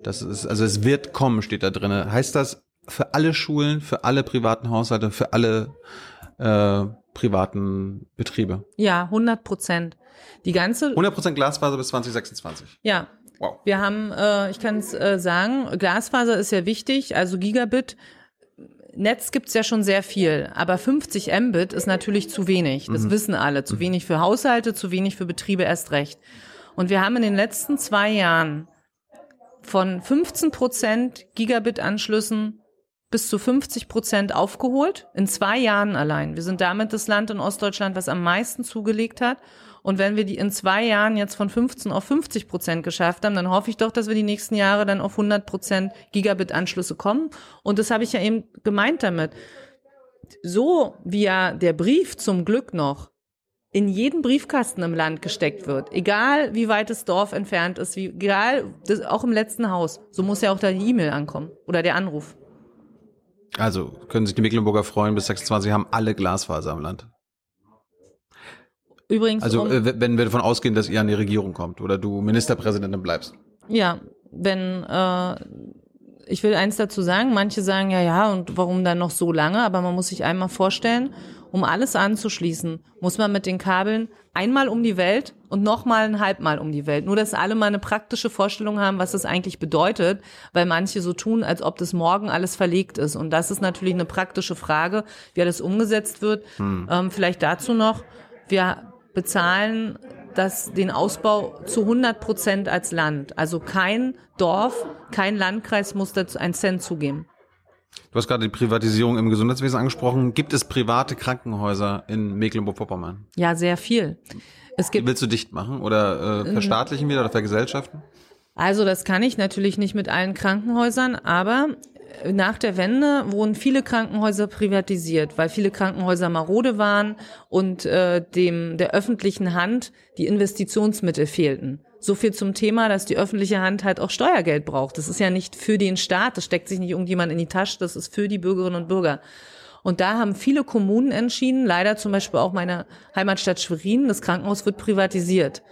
Das ist, also es wird kommen, steht da drin. Heißt das für alle Schulen, für alle privaten Haushalte, für alle äh, privaten Betriebe? Ja, 100 Prozent. Die ganze 100 Prozent Glasfaser bis 2026. Ja, Wow. Wir haben, äh, ich kann es äh, sagen, Glasfaser ist ja wichtig, also Gigabit. Netz gibt's ja schon sehr viel, aber 50 Mbit ist natürlich zu wenig. Das wissen alle. Zu wenig für Haushalte, zu wenig für Betriebe erst recht. Und wir haben in den letzten zwei Jahren von 15 Prozent Gigabit-Anschlüssen bis zu 50 Prozent aufgeholt, in zwei Jahren allein. Wir sind damit das Land in Ostdeutschland, was am meisten zugelegt hat. Und wenn wir die in zwei Jahren jetzt von 15 auf 50 Prozent geschafft haben, dann hoffe ich doch, dass wir die nächsten Jahre dann auf 100 Prozent Gigabit-Anschlüsse kommen. Und das habe ich ja eben gemeint damit. So wie ja der Brief zum Glück noch in jeden Briefkasten im Land gesteckt wird, egal wie weit das Dorf entfernt ist, wie, egal, das, auch im letzten Haus, so muss ja auch da die E-Mail ankommen oder der Anruf. Also können sich die Mecklenburger freuen, bis 26 haben alle Glasfaser im Land. Übrigens, Also um, äh, wenn wir davon ausgehen, dass ihr an die Regierung kommt oder du Ministerpräsidentin bleibst. Ja, wenn äh, ich will eins dazu sagen, manche sagen ja, ja, und warum dann noch so lange? Aber man muss sich einmal vorstellen, um alles anzuschließen, muss man mit den Kabeln einmal um die Welt und nochmal ein halbmal um die Welt. Nur, dass alle mal eine praktische Vorstellung haben, was das eigentlich bedeutet, weil manche so tun, als ob das morgen alles verlegt ist. Und das ist natürlich eine praktische Frage, wie alles umgesetzt wird. Ähm, vielleicht dazu noch, wir bezahlen das, den Ausbau zu 100 Prozent als Land. Also kein Dorf, kein Landkreis muss dazu einen Cent zugeben. Du hast gerade die Privatisierung im Gesundheitswesen angesprochen. Gibt es private Krankenhäuser in Mecklenburg-Vorpommern? Ja, sehr viel. Es gibt willst du dicht machen oder äh, verstaatlichen wieder oder vergesellschaften? Also das kann ich natürlich nicht mit allen Krankenhäusern, aber nach der Wende wurden viele Krankenhäuser privatisiert, weil viele Krankenhäuser marode waren und äh, dem der öffentlichen Hand die Investitionsmittel fehlten. So viel zum Thema, dass die öffentliche Hand halt auch Steuergeld braucht. Das ist ja nicht für den Staat, das steckt sich nicht irgendjemand in die Tasche, das ist für die Bürgerinnen und Bürger. Und da haben viele Kommunen entschieden, leider zum Beispiel auch meine Heimatstadt Schwerin, das Krankenhaus wird privatisiert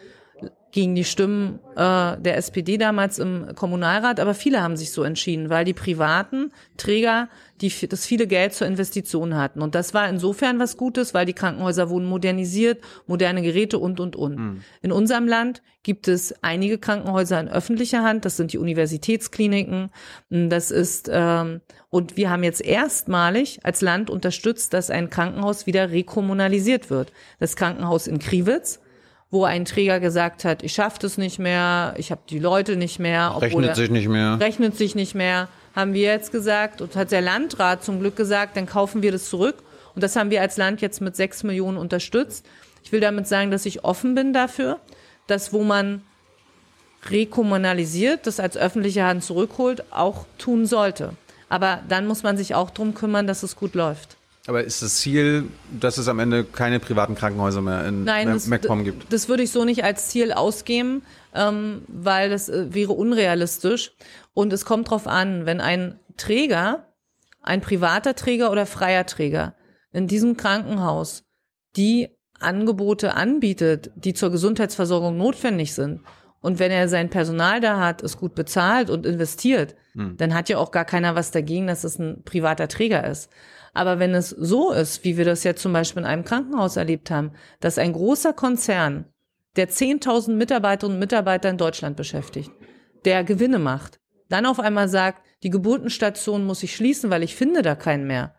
gegen die Stimmen äh, der SPD damals im Kommunalrat, aber viele haben sich so entschieden, weil die privaten Träger die das viele Geld zur Investition hatten. Und das war insofern was Gutes, weil die Krankenhäuser wurden modernisiert, moderne Geräte und, und, und. In unserem Land gibt es einige Krankenhäuser in öffentlicher Hand, das sind die Universitätskliniken, das ist, ähm, und wir haben jetzt erstmalig als Land unterstützt, dass ein Krankenhaus wieder rekommunalisiert wird. Das Krankenhaus in Kriwitz, wo ein Träger gesagt hat, ich schaffe das nicht mehr, ich habe die Leute nicht mehr, Rechnet sich nicht mehr. rechnet sich nicht mehr, haben wir jetzt gesagt und hat der Landrat zum Glück gesagt, dann kaufen wir das zurück und das haben wir als Land jetzt mit sechs Millionen unterstützt. Ich will damit sagen, dass ich offen bin dafür, dass wo man rekommunalisiert, das als öffentliche Hand zurückholt, auch tun sollte. Aber dann muss man sich auch drum kümmern, dass es gut läuft. Aber ist das Ziel, dass es am Ende keine privaten Krankenhäuser mehr in Nein, das, MacPom gibt? das würde ich so nicht als Ziel ausgeben, ähm, weil das äh, wäre unrealistisch. Und es kommt drauf an, wenn ein Träger, ein privater Träger oder freier Träger in diesem Krankenhaus die Angebote anbietet, die zur Gesundheitsversorgung notwendig sind, und wenn er sein Personal da hat, es gut bezahlt und investiert, dann hat ja auch gar keiner was dagegen, dass es ein privater Träger ist. Aber wenn es so ist, wie wir das jetzt zum Beispiel in einem Krankenhaus erlebt haben, dass ein großer Konzern, der 10.000 Mitarbeiterinnen und Mitarbeiter in Deutschland beschäftigt, der Gewinne macht, dann auf einmal sagt, die Geburtenstation muss ich schließen, weil ich finde da keinen mehr.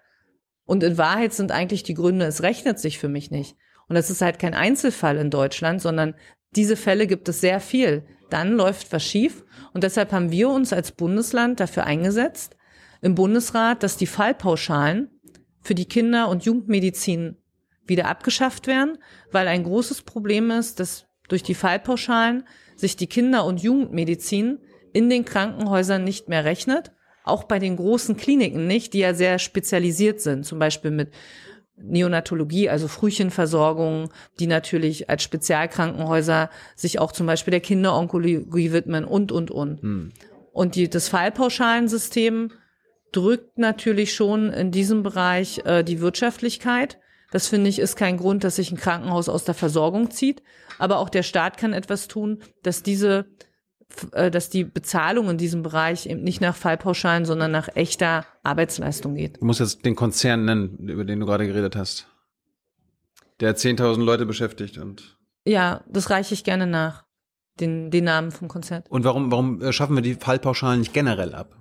Und in Wahrheit sind eigentlich die Gründe, es rechnet sich für mich nicht. Und das ist halt kein Einzelfall in Deutschland, sondern diese Fälle gibt es sehr viel. Dann läuft was schief. Und deshalb haben wir uns als Bundesland dafür eingesetzt, im Bundesrat, dass die Fallpauschalen für die Kinder- und Jugendmedizin wieder abgeschafft werden, weil ein großes Problem ist, dass durch die Fallpauschalen sich die Kinder- und Jugendmedizin in den Krankenhäusern nicht mehr rechnet, auch bei den großen Kliniken nicht, die ja sehr spezialisiert sind, zum Beispiel mit Neonatologie, also Frühchenversorgung, die natürlich als Spezialkrankenhäuser sich auch zum Beispiel der Kinderonkologie widmen und, und, und. Hm. Und die, das Fallpauschalensystem drückt natürlich schon in diesem Bereich äh, die Wirtschaftlichkeit. Das finde ich ist kein Grund, dass sich ein Krankenhaus aus der Versorgung zieht. Aber auch der Staat kann etwas tun, dass diese, äh, dass die Bezahlung in diesem Bereich eben nicht nach Fallpauschalen, sondern nach echter Arbeitsleistung geht. Du musst jetzt den Konzern nennen, über den du gerade geredet hast. Der 10.000 Leute beschäftigt und Ja, das reiche ich gerne nach. Den, den Namen vom Konzert. und warum warum äh, schaffen wir die Fallpauschalen nicht generell ab?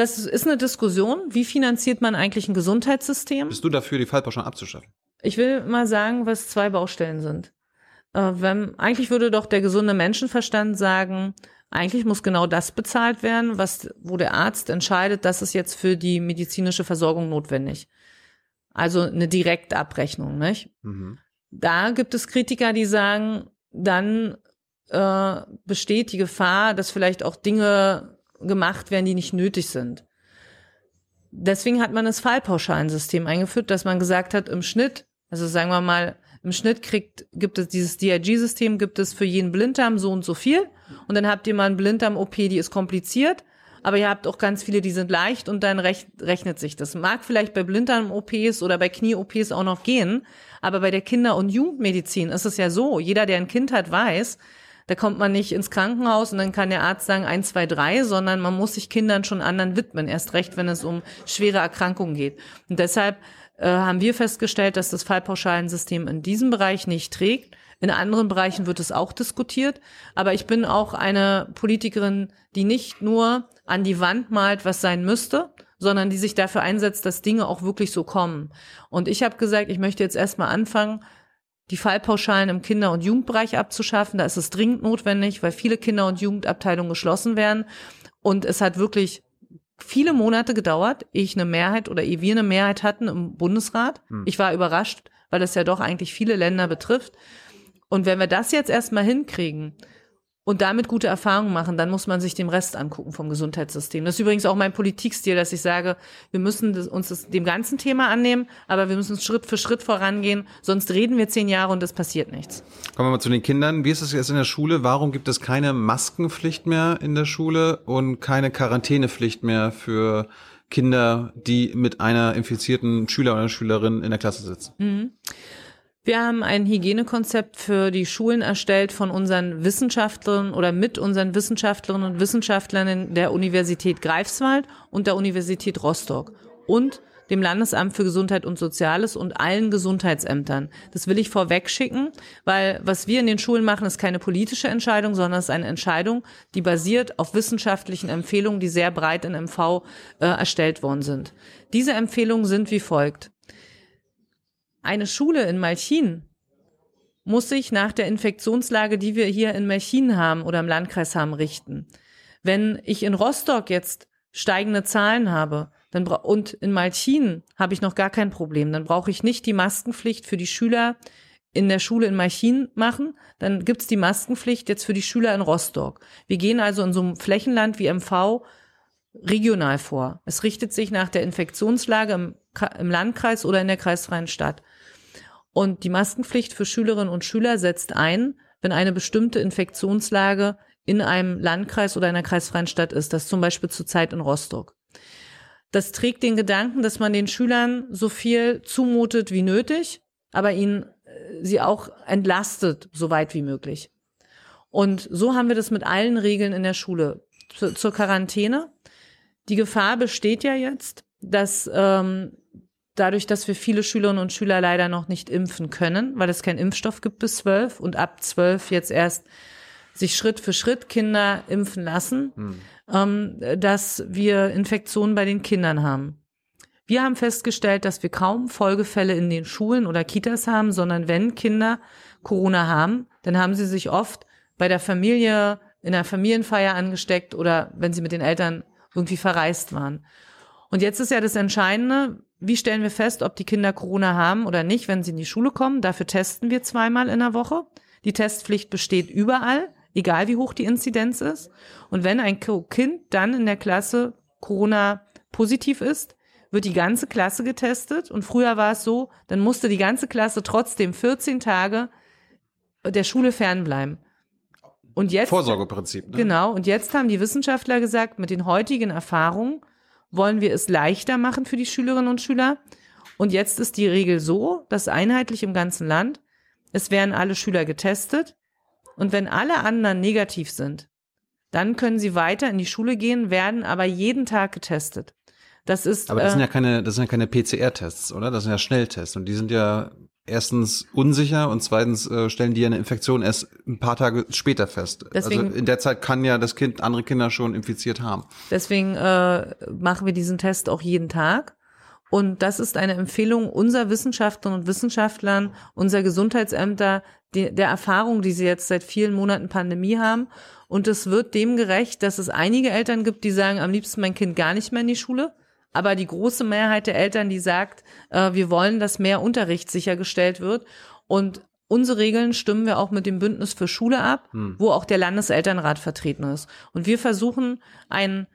Das ist eine Diskussion. Wie finanziert man eigentlich ein Gesundheitssystem? Bist du dafür, die Fallpauschalen abzuschaffen? Ich will mal sagen, was zwei Baustellen sind. Äh, wenn, eigentlich würde doch der gesunde Menschenverstand sagen, eigentlich muss genau das bezahlt werden, was, wo der Arzt entscheidet, das ist jetzt für die medizinische Versorgung notwendig. Also eine Direktabrechnung, nicht? Mhm. Da gibt es Kritiker, die sagen, dann äh, besteht die Gefahr, dass vielleicht auch Dinge gemacht werden, die nicht nötig sind. Deswegen hat man das Fallpauschalensystem eingeführt, dass man gesagt hat, im Schnitt, also sagen wir mal, im Schnitt kriegt, gibt es dieses DRG-System, gibt es für jeden Blinddarm so und so viel. Und dann habt ihr mal einen Blinddarm-OP, die ist kompliziert, aber ihr habt auch ganz viele, die sind leicht und dann rech rechnet sich das. Mag vielleicht bei Blinddarm-OPs oder bei Knie-OPs auch noch gehen, aber bei der Kinder- und Jugendmedizin ist es ja so, jeder, der ein Kind hat, weiß, da kommt man nicht ins Krankenhaus und dann kann der Arzt sagen eins, zwei, drei, sondern man muss sich Kindern schon anderen widmen, erst recht, wenn es um schwere Erkrankungen geht. Und deshalb äh, haben wir festgestellt, dass das Fallpauschalensystem in diesem Bereich nicht trägt. In anderen Bereichen wird es auch diskutiert. Aber ich bin auch eine Politikerin, die nicht nur an die Wand malt, was sein müsste, sondern die sich dafür einsetzt, dass Dinge auch wirklich so kommen. Und ich habe gesagt, ich möchte jetzt erstmal anfangen, die Fallpauschalen im Kinder- und Jugendbereich abzuschaffen. Da ist es dringend notwendig, weil viele Kinder- und Jugendabteilungen geschlossen werden. Und es hat wirklich viele Monate gedauert, ehe ich eine Mehrheit oder ehe wir eine Mehrheit hatten im Bundesrat. Ich war überrascht, weil das ja doch eigentlich viele Länder betrifft. Und wenn wir das jetzt erstmal hinkriegen und damit gute Erfahrungen machen, dann muss man sich dem Rest angucken vom Gesundheitssystem. Das ist übrigens auch mein Politikstil, dass ich sage, wir müssen uns das, dem ganzen Thema annehmen, aber wir müssen Schritt für Schritt vorangehen, sonst reden wir zehn Jahre und es passiert nichts. Kommen wir mal zu den Kindern. Wie ist es jetzt in der Schule? Warum gibt es keine Maskenpflicht mehr in der Schule und keine Quarantänepflicht mehr für Kinder, die mit einer infizierten Schüler oder Schülerin in der Klasse sitzen? Wir haben ein Hygienekonzept für die Schulen erstellt von unseren Wissenschaftlern oder mit unseren Wissenschaftlerinnen und Wissenschaftlern der Universität Greifswald und der Universität Rostock und dem Landesamt für Gesundheit und Soziales und allen Gesundheitsämtern. Das will ich vorweg schicken, weil was wir in den Schulen machen, ist keine politische Entscheidung, sondern es ist eine Entscheidung, die basiert auf wissenschaftlichen Empfehlungen, die sehr breit in MV äh, erstellt worden sind. Diese Empfehlungen sind wie folgt. Eine Schule in Malchin muss sich nach der Infektionslage, die wir hier in Malchin haben oder im Landkreis haben, richten. Wenn ich in Rostock jetzt steigende Zahlen habe dann und in Malchin habe ich noch gar kein Problem, dann brauche ich nicht die Maskenpflicht für die Schüler in der Schule in Malchin machen, dann gibt's die Maskenpflicht jetzt für die Schüler in Rostock. Wir gehen also in so einem Flächenland wie MV regional vor. Es richtet sich nach der Infektionslage im, im Landkreis oder in der kreisfreien Stadt. Und die Maskenpflicht für Schülerinnen und Schüler setzt ein, wenn eine bestimmte Infektionslage in einem Landkreis oder einer kreisfreien Stadt ist. Das zum Beispiel zurzeit in Rostock. Das trägt den Gedanken, dass man den Schülern so viel zumutet wie nötig, aber ihnen äh, sie auch entlastet, so weit wie möglich. Und so haben wir das mit allen Regeln in der Schule. Zu, zur Quarantäne. Die Gefahr besteht ja jetzt, dass ähm, dadurch, dass wir viele Schülerinnen und Schüler leider noch nicht impfen können, weil es keinen Impfstoff gibt bis zwölf und ab zwölf jetzt erst sich Schritt für Schritt Kinder impfen lassen, ähm, dass wir Infektionen bei den Kindern haben. Wir haben festgestellt, dass wir kaum Folgefälle in den Schulen oder Kitas haben, sondern wenn Kinder Corona haben, dann haben sie sich oft bei der Familie, in der Familienfeier angesteckt oder wenn sie mit den Eltern irgendwie verreist waren. Und jetzt ist ja das Entscheidende, wie stellen wir fest, ob die Kinder Corona haben oder nicht, wenn sie in die Schule kommen. Dafür testen wir zweimal in der Woche. Die Testpflicht besteht überall, egal wie hoch die Inzidenz ist. Und wenn ein Kind dann in der Klasse Corona positiv ist, wird die ganze Klasse getestet. Und früher war es so, dann musste die ganze Klasse trotzdem 14 Tage der Schule fernbleiben. Und jetzt, Vorsorgeprinzip. Ne? genau, und jetzt haben die Wissenschaftler gesagt, mit den heutigen Erfahrungen wollen wir es leichter machen für die Schülerinnen und Schüler. Und jetzt ist die Regel so, dass einheitlich im ganzen Land, es werden alle Schüler getestet. Und wenn alle anderen negativ sind, dann können sie weiter in die Schule gehen, werden aber jeden Tag getestet. Das ist, Aber das sind äh, ja keine, das sind ja keine PCR-Tests, oder? Das sind ja Schnelltests und die sind ja erstens unsicher und zweitens äh, stellen die ja eine Infektion erst ein paar Tage später fest. Deswegen- also in der Zeit kann ja das Kind andere Kinder schon infiziert haben. Deswegen äh, machen wir diesen Test auch jeden Tag. Und das ist eine Empfehlung unserer Wissenschaftlerinnen und Wissenschaftlern, unserer Gesundheitsämter, die, der Erfahrung, die sie jetzt seit vielen Monaten Pandemie haben. Und es wird dem gerecht, dass es einige Eltern gibt, die sagen, am liebsten mein Kind gar nicht mehr in die Schule. Aber die große Mehrheit der Eltern, die sagt, äh, wir wollen, dass mehr Unterricht sichergestellt wird. Und unsere Regeln stimmen wir auch mit dem Bündnis für Schule ab, wo auch der Landeselternrat vertreten ist. Und wir versuchen, einen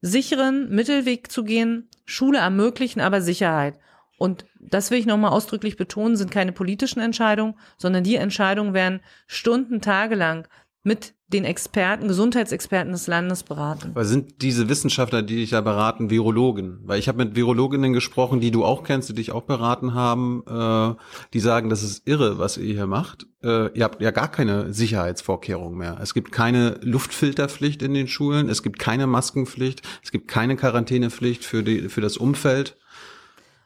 sicheren Mittelweg zu gehen, Schule ermöglichen, aber Sicherheit. Und das will ich nochmal ausdrücklich betonen, sind keine politischen Entscheidungen, sondern die Entscheidungen werden Stunden, Tage lang mit den Experten, Gesundheitsexperten des Landes beraten. Weil sind diese Wissenschaftler, die dich da beraten, Virologen? Weil ich habe mit Virologinnen gesprochen, die du auch kennst, die dich auch beraten haben, äh, die sagen, das ist irre, was ihr hier macht. Äh, ihr habt ja gar keine Sicherheitsvorkehrungen mehr. Es gibt keine Luftfilterpflicht in den Schulen, es gibt keine Maskenpflicht, es gibt keine Quarantänepflicht für die für das Umfeld.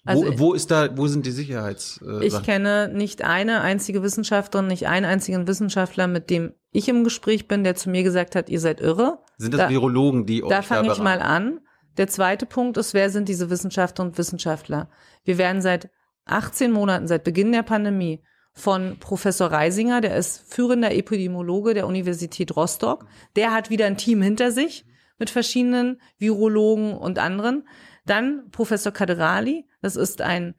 Also wo, wo ist da, wo sind die Sicherheits? Äh, Ich kenne nicht eine einzige Wissenschaftlerin, nicht einen einzigen Wissenschaftler, mit dem ich im Gespräch bin, der zu mir gesagt hat, ihr seid irre. sind das da- Virologen, die euch Da fange ich mal an. Der zweite Punkt ist, wer sind diese Wissenschaftler und Wissenschaftler? Wir werden seit 18 Monaten, seit Beginn der Pandemie, von Professor Reisinger, der ist führender Epidemiologe der Universität Rostock. Der hat wieder ein Team hinter sich mit verschiedenen Virologen und anderen. Dann Professor Kaderali, das ist ein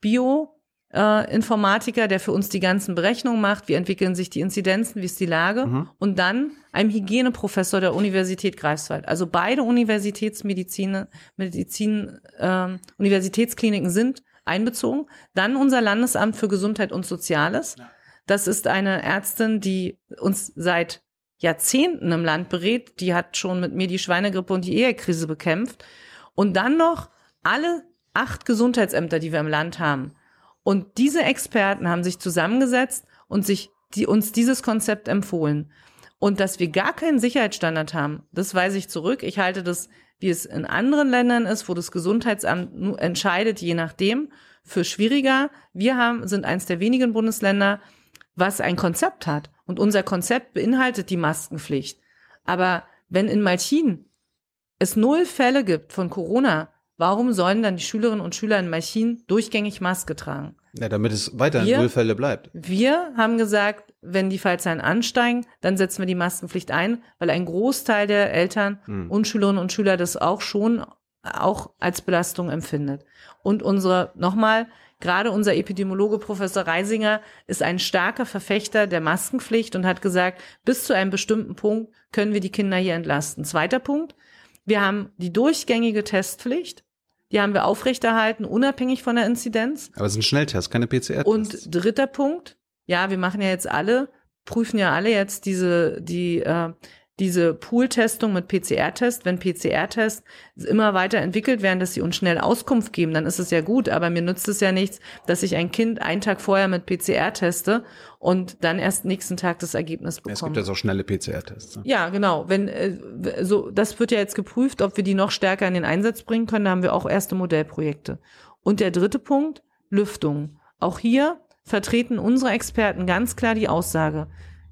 Bio-Informatiker, der für uns die ganzen Berechnungen macht. Wie entwickeln sich die Inzidenzen? Wie ist die Lage? Und dann einem Hygieneprofessor der Universität Greifswald. Also beide Universitätsmedizin, Medizin, ähm, Universitätskliniken sind einbezogen. Dann unser Landesamt für Gesundheit und Soziales. Das ist eine Ärztin, die uns seit Jahrzehnten im Land berät. Die hat schon mit mir die Schweinegrippe und die Ehekrise bekämpft. Und dann noch alle acht Gesundheitsämter, die wir im Land haben. Und diese Experten haben sich zusammengesetzt und sich die, uns dieses Konzept empfohlen. Und dass wir gar keinen Sicherheitsstandard haben, das weise ich zurück. Ich halte das, wie es in anderen Ländern ist, wo das Gesundheitsamt entscheidet, je nachdem, für schwieriger. Wir haben, sind eins der wenigen Bundesländer, was ein Konzept hat. Und unser Konzept beinhaltet die Maskenpflicht. Aber wenn in Malchin es null Fälle gibt von Corona, warum sollen dann die Schülerinnen und Schüler in Malchin durchgängig Maske tragen? Ja, damit es weiter Wir- Nullfälle bleibt. Wir haben gesagt, wenn die Fallzahlen ansteigen, dann setzen wir die Maskenpflicht ein, weil ein Großteil der Eltern und Schülerinnen und Schüler das auch schon auch als Belastung empfindet. Und unsere, nochmal, gerade unser Epidemiologe Professor Reisinger ist ein starker Verfechter der Maskenpflicht und hat gesagt, bis zu einem bestimmten Punkt können wir die Kinder hier entlasten. Zweiter Punkt, wir haben die durchgängige Testpflicht. Die haben wir aufrechterhalten, unabhängig von der Inzidenz. Aber es ist ein Schnelltest, keine PCR-Tests. Und dritter Punkt, ja, wir machen ja jetzt alle, prüfen ja alle jetzt diese, die, äh, diese Pool-Testung mit PCR-Test. Wenn PCR-Tests immer weiter entwickelt werden, dass sie uns schnell Auskunft geben, dann ist es ja gut. Aber mir nützt es ja nichts, dass ich ein Kind einen Tag vorher mit PCR teste und dann erst nächsten Tag das Ergebnis es bekomme. gibt ja so schnelle PCR-Tests. ne? Ja, genau. Wenn äh, so, das wird ja jetzt geprüft, ob wir die noch stärker in den Einsatz bringen können. Da haben wir auch erste Modellprojekte. Und der dritte Punkt: Lüftung. Auch hier vertreten unsere Experten ganz klar die Aussage: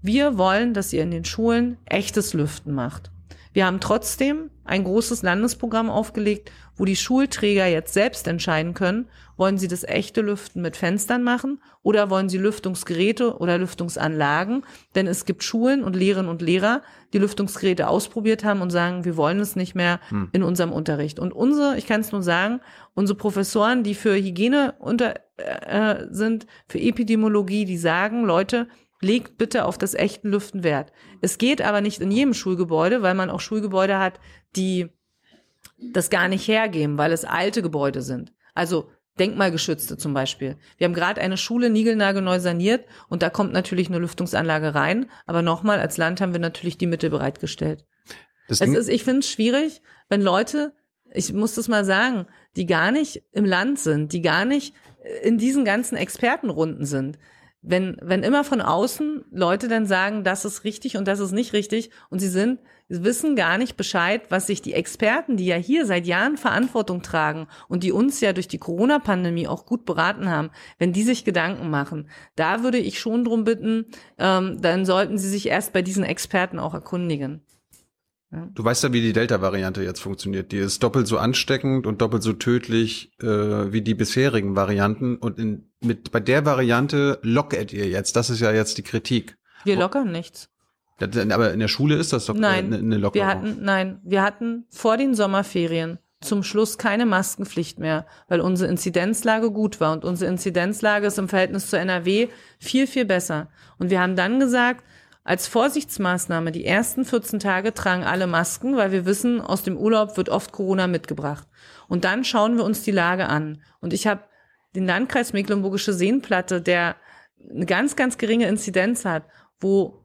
Wir wollen, dass ihr in den Schulen echtes Lüften macht. Wir haben trotzdem ein großes Landesprogramm aufgelegt, wo die Schulträger jetzt selbst entscheiden können, wollen sie das echte Lüften mit Fenstern machen oder wollen sie Lüftungsgeräte oder Lüftungsanlagen? Denn es gibt Schulen und Lehrerinnen und Lehrer, die Lüftungsgeräte ausprobiert haben und sagen, wir wollen es nicht mehr in unserem Unterricht. Und unsere, ich kann es nur sagen, unsere Professoren, die für Hygiene unter, äh, sind, für Epidemiologie, die sagen, Leute, legt bitte auf das echten Lüften Wert. Es geht aber nicht in jedem Schulgebäude, weil man auch Schulgebäude hat, die das gar nicht hergeben, weil es alte Gebäude sind. Also Denkmalgeschützte zum Beispiel. Wir haben gerade eine Schule niegelnagelneu saniert und da kommt natürlich eine Lüftungsanlage rein. Aber nochmal, als Land haben wir natürlich die Mittel bereitgestellt. Das Es ist, ich finde es schwierig, wenn Leute, ich muss das mal sagen, die gar nicht im Land sind, die gar nicht in diesen ganzen Expertenrunden sind. Wenn, wenn immer von außen Leute dann sagen, das ist richtig und das ist nicht richtig und sie sind, sie wissen gar nicht Bescheid, was sich die Experten, die ja hier seit Jahren Verantwortung tragen und die uns ja durch die Corona-Pandemie auch gut beraten haben, wenn die sich Gedanken machen, da würde ich schon drum bitten, ähm, dann sollten sie sich erst bei diesen Experten auch erkundigen. Du weißt ja, wie die Delta-Variante jetzt funktioniert. Die ist doppelt so ansteckend und doppelt so tödlich äh, wie die bisherigen Varianten. Und in, mit bei der Variante lockert ihr jetzt. Das ist ja jetzt die Kritik. Wir lockern nichts. Aber in der Schule ist das doch Nein, eine, eine Lockerung. wir hatten, nein, wir hatten vor den Sommerferien zum Schluss keine Maskenpflicht mehr, weil unsere Inzidenzlage gut war und unsere Inzidenzlage ist im Verhältnis zur NRW viel, viel besser. Und wir haben dann gesagt, als Vorsichtsmaßnahme, die ersten 14 Tage tragen alle Masken, weil wir wissen, aus dem Urlaub wird oft Corona mitgebracht. Und dann schauen wir uns die Lage an. Und ich habe den Landkreis Mecklenburgische Seenplatte, der eine ganz, ganz geringe Inzidenz hat, wo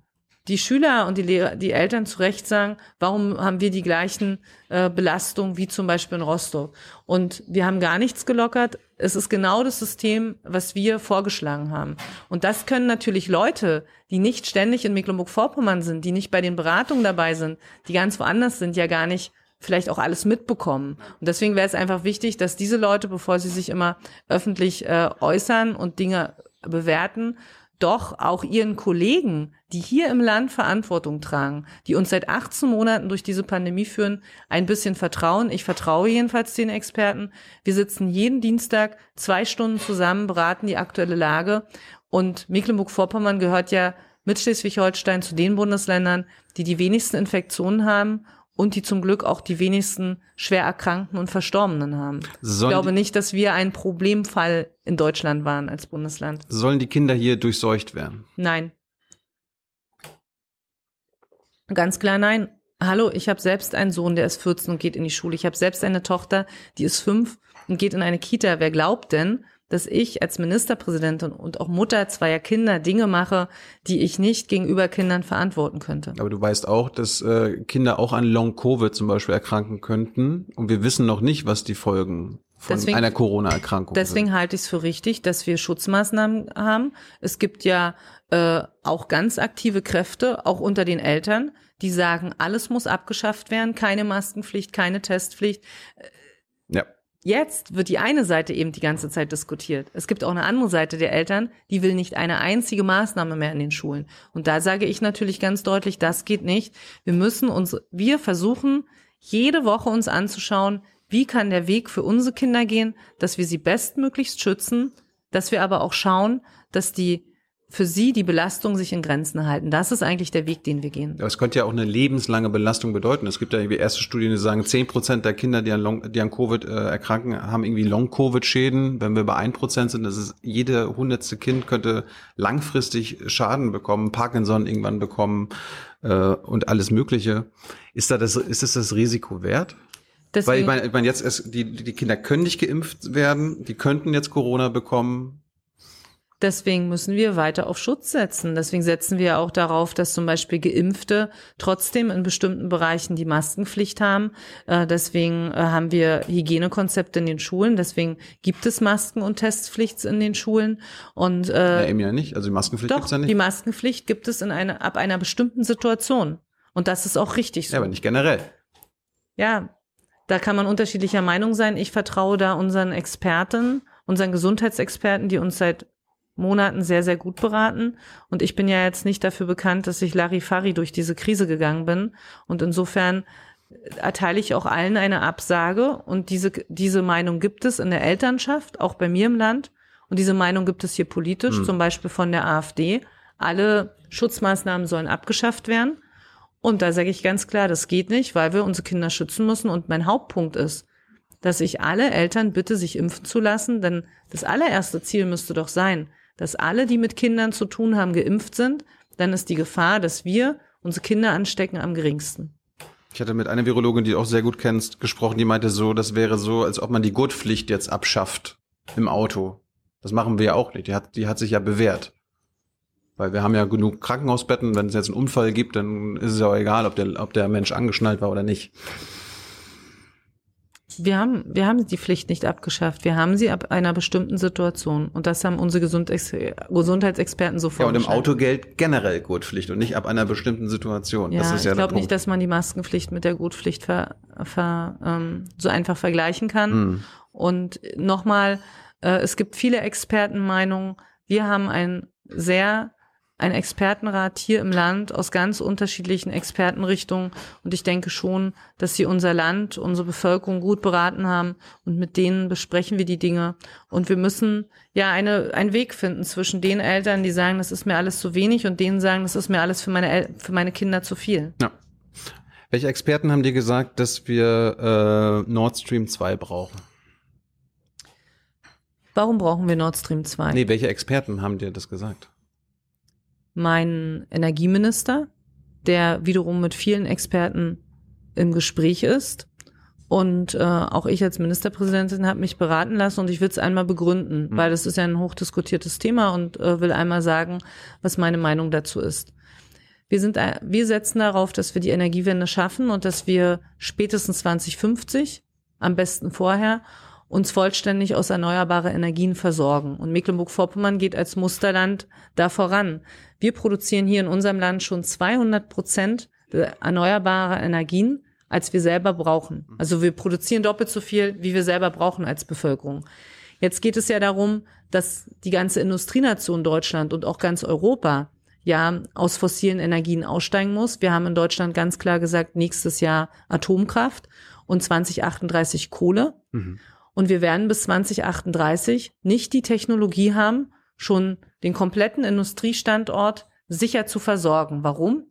die Schüler und die Lehrer, die Eltern zu Recht sagen, warum haben wir die gleichen äh, Belastungen wie zum Beispiel in Rostock? Und wir haben gar nichts gelockert. Es ist genau das System, was wir vorgeschlagen haben. Und das können natürlich Leute, die nicht ständig in Mecklenburg-Vorpommern sind, die nicht bei den Beratungen dabei sind, die ganz woanders sind, ja gar nicht vielleicht auch alles mitbekommen. Und deswegen wäre es einfach wichtig, dass diese Leute, bevor sie sich immer öffentlich äh, äußern und Dinge bewerten, doch auch ihren Kollegen, die hier im Land Verantwortung tragen, die uns seit 18 Monaten durch diese Pandemie führen, ein bisschen vertrauen. Ich vertraue jedenfalls den Experten. Wir sitzen jeden Dienstag zwei Stunden zusammen, beraten die aktuelle Lage. Und Mecklenburg-Vorpommern gehört ja mit Schleswig-Holstein zu den Bundesländern, die die wenigsten Infektionen haben und die zum Glück auch die wenigsten schwer Erkrankten und Verstorbenen haben. Sollen ich glaube nicht, dass wir ein Problemfall in Deutschland waren als Bundesland. Sollen die Kinder hier durchseucht werden? Nein. Ganz klar nein. Hallo, ich habe selbst einen Sohn, der ist 14 und geht in die Schule. Ich habe selbst eine Tochter, die ist fünf und geht in eine Kita. Wer glaubt denn, dass ich als Ministerpräsidentin und auch Mutter zweier Kinder Dinge mache, die ich nicht gegenüber Kindern verantworten könnte? Aber du weißt auch, dass äh, Kinder auch an Long-Covid zum Beispiel erkranken könnten. Und wir wissen noch nicht, was die Folgen von Deswegen- einer Corona-Erkrankung Deswegen sind. halte ich es für richtig, dass wir Schutzmaßnahmen haben. Es gibt ja äh, auch ganz aktive Kräfte, auch unter den Eltern, die sagen, alles muss abgeschafft werden, keine Maskenpflicht, keine Testpflicht. Ja. Jetzt wird die eine Seite eben die ganze Zeit diskutiert. Es gibt auch eine andere Seite der Eltern, die will nicht eine einzige Maßnahme mehr in den Schulen. Und da sage ich natürlich ganz deutlich, das geht nicht. Wir müssen uns, wir versuchen, jede Woche uns anzuschauen, wie kann der Weg für unsere Kinder gehen, dass wir sie bestmöglichst schützen, dass wir aber auch schauen, dass die für sie die Belastung sich in Grenzen halten. Das ist eigentlich der Weg, den wir gehen. Aber es könnte ja auch eine lebenslange Belastung bedeuten. Es gibt ja irgendwie erste Studien, die sagen, 10 Prozent der Kinder, die an, Long, die an Covid äh, erkranken, haben irgendwie Long-Covid-Schäden. Wenn wir bei 1 Prozent sind, das ist jede hundertste Kind könnte langfristig Schaden bekommen, Parkinson irgendwann bekommen äh, und alles Mögliche. Ist da das, ist das das Risiko wert? Deswegen, Weil ich meine, ich meine jetzt, es, die, die Kinder können nicht geimpft werden, die könnten jetzt Corona bekommen. Deswegen müssen wir weiter auf Schutz setzen. Deswegen setzen wir auch darauf, dass zum Beispiel Geimpfte trotzdem in bestimmten Bereichen die Maskenpflicht haben. Äh, deswegen äh, haben wir Hygienekonzepte in den Schulen. Deswegen gibt es Masken- und Testpflicht in den Schulen. Und Ja, äh, eben ja nicht. Also die Maskenpflicht doch, gibt's ja die nicht. Maskenpflicht gibt es in einer, ab einer bestimmten Situation. Und das ist auch richtig so. Ja, aber nicht generell. Ja, da kann man unterschiedlicher Meinung sein. Ich vertraue da unseren Experten, unseren Gesundheitsexperten, die uns seit Monaten sehr, sehr gut beraten. Und ich bin ja jetzt nicht dafür bekannt, dass ich Larifari durch diese Krise gegangen bin. Und insofern erteile ich auch allen eine Absage. Und diese, diese Meinung gibt es in der Elternschaft, auch bei mir im Land. Und diese Meinung gibt es hier politisch, zum Beispiel von der AfD. Alle Schutzmaßnahmen sollen abgeschafft werden. Und da sage ich ganz klar, das geht nicht, weil wir unsere Kinder schützen müssen. Und mein Hauptpunkt ist, dass ich alle Eltern bitte, sich impfen zu lassen, denn das allererste Ziel müsste doch sein, dass alle, die mit Kindern zu tun haben, geimpft sind. Dann ist die Gefahr, dass wir unsere Kinder anstecken, am geringsten. Ich hatte mit einer Virologin, die du auch sehr gut kennst, gesprochen, die meinte so, das wäre so, als ob man die Gurtpflicht jetzt abschafft im Auto. Das machen wir ja auch nicht. Die hat, die hat sich ja bewährt. Weil wir haben ja genug Krankenhausbetten. Wenn es jetzt einen Unfall gibt, dann ist es ja auch egal, ob der, ob der Mensch angeschnallt war oder nicht. Wir haben, wir haben die Pflicht nicht abgeschafft. Wir haben sie ab einer bestimmten Situation. Und das haben unsere Gesundheits Gesundheitsexperten so Ja, und im vorgeschlagen. Auto gilt generell Gurtpflicht und nicht ab einer bestimmten Situation. Ja, das ist ja ich glaube nicht, dass man die Maskenpflicht mit der Gutpflicht ver, ver, ähm, so einfach vergleichen kann. Hm. Und nochmal, äh, es gibt viele Expertenmeinungen. Wir haben ein sehr ein Expertenrat hier im Land aus ganz unterschiedlichen Expertenrichtungen. Und ich denke schon, dass sie unser Land, unsere Bevölkerung gut beraten haben. Und mit denen besprechen wir die Dinge. Und wir müssen ja eine, einen Weg finden zwischen den Eltern, die sagen, das ist mir alles zu wenig und denen sagen, das ist mir alles für meine, El für meine Kinder zu viel. Ja. Welche Experten haben dir gesagt, dass wir äh, Nord Stream 2 brauchen? Warum brauchen wir Nord Stream 2? Nee, welche Experten haben dir das gesagt? Mein Energieminister, der wiederum mit vielen Experten im Gespräch ist. Und äh, auch ich als Ministerpräsidentin habe mich beraten lassen und ich will es einmal begründen, weil das ist ja ein hochdiskutiertes Thema und äh, will einmal sagen, was meine Meinung dazu ist. Wir sind, äh, wir setzen darauf, dass wir die Energiewende schaffen und dass wir spätestens 2050, am besten vorher, uns vollständig aus erneuerbare Energien versorgen. Und Mecklenburg-Vorpommern geht als Musterland da voran. Wir produzieren hier in unserem Land schon 200 Prozent erneuerbarer Energien, als wir selber brauchen. Also wir produzieren doppelt so viel, wie wir selber brauchen als Bevölkerung. Jetzt geht es ja darum, dass die ganze Industrienation Deutschland und auch ganz Europa ja aus fossilen Energien aussteigen muss. Wir haben in Deutschland ganz klar gesagt, nächstes Jahr Atomkraft und 2038 Kohle. Und wir werden bis 2038 nicht die Technologie haben, schon den kompletten Industriestandort sicher zu versorgen. Warum?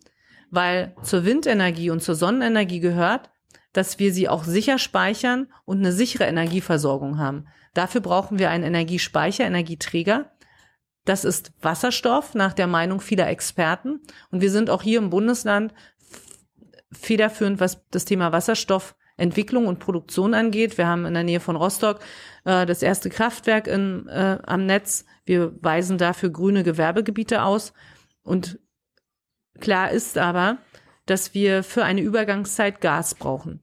Weil zur Windenergie und zur Sonnenenergie gehört, dass wir sie auch sicher speichern und eine sichere Energieversorgung haben. Dafür brauchen wir einen Energiespeicher, Energieträger. Das ist Wasserstoff nach der Meinung vieler Experten. Und wir sind auch hier im Bundesland federführend, was das Thema Wasserstoffentwicklung und Produktion angeht. Wir haben in der Nähe von Rostock äh, das erste Kraftwerk in, äh, am Netz. Wir weisen dafür grüne Gewerbegebiete aus. Und klar ist aber, dass wir für eine Übergangszeit Gas brauchen.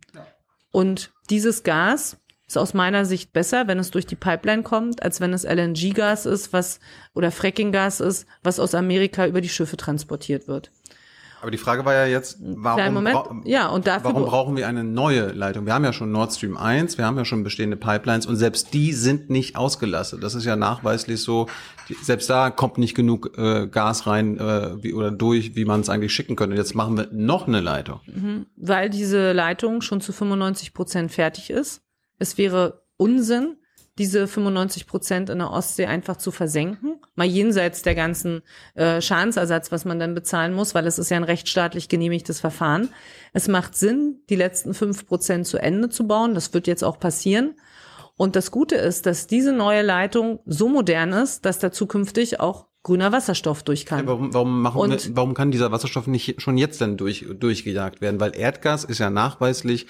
Und dieses Gas ist aus meiner Sicht besser, wenn es durch die Pipeline kommt, als wenn es LNG-Gas ist, was oder Fracking-Gas ist, was aus Amerika über die Schiffe transportiert wird. Aber die Frage war ja jetzt, warum, bra- Ja, und dafür warum bra- brauchen wir eine neue Leitung? Wir haben ja schon Nord Stream 1, wir haben ja schon bestehende Pipelines und selbst die sind nicht ausgelastet. Das ist ja nachweislich so, die, selbst da kommt nicht genug äh, Gas rein äh, wie, oder durch, wie man es eigentlich schicken könnte. Jetzt machen wir noch eine Leitung. weil diese Leitung schon zu 95 Prozent fertig ist. Es wäre Unsinn, diese 95 Prozent in der Ostsee einfach zu versenken, mal jenseits der ganzen äh, Schadensersatz, was man dann bezahlen muss, weil es ist ja ein rechtsstaatlich genehmigtes Verfahren. Es macht Sinn, die letzten fünf Prozent zu Ende zu bauen. Das wird jetzt auch passieren. Und das Gute ist, dass diese neue Leitung so modern ist, dass da zukünftig auch grüner Wasserstoff durch kann. Warum, warum, machen wir, Und- warum kann dieser Wasserstoff nicht schon jetzt dann durch, durchgejagt werden? Weil Erdgas ist ja nachweislich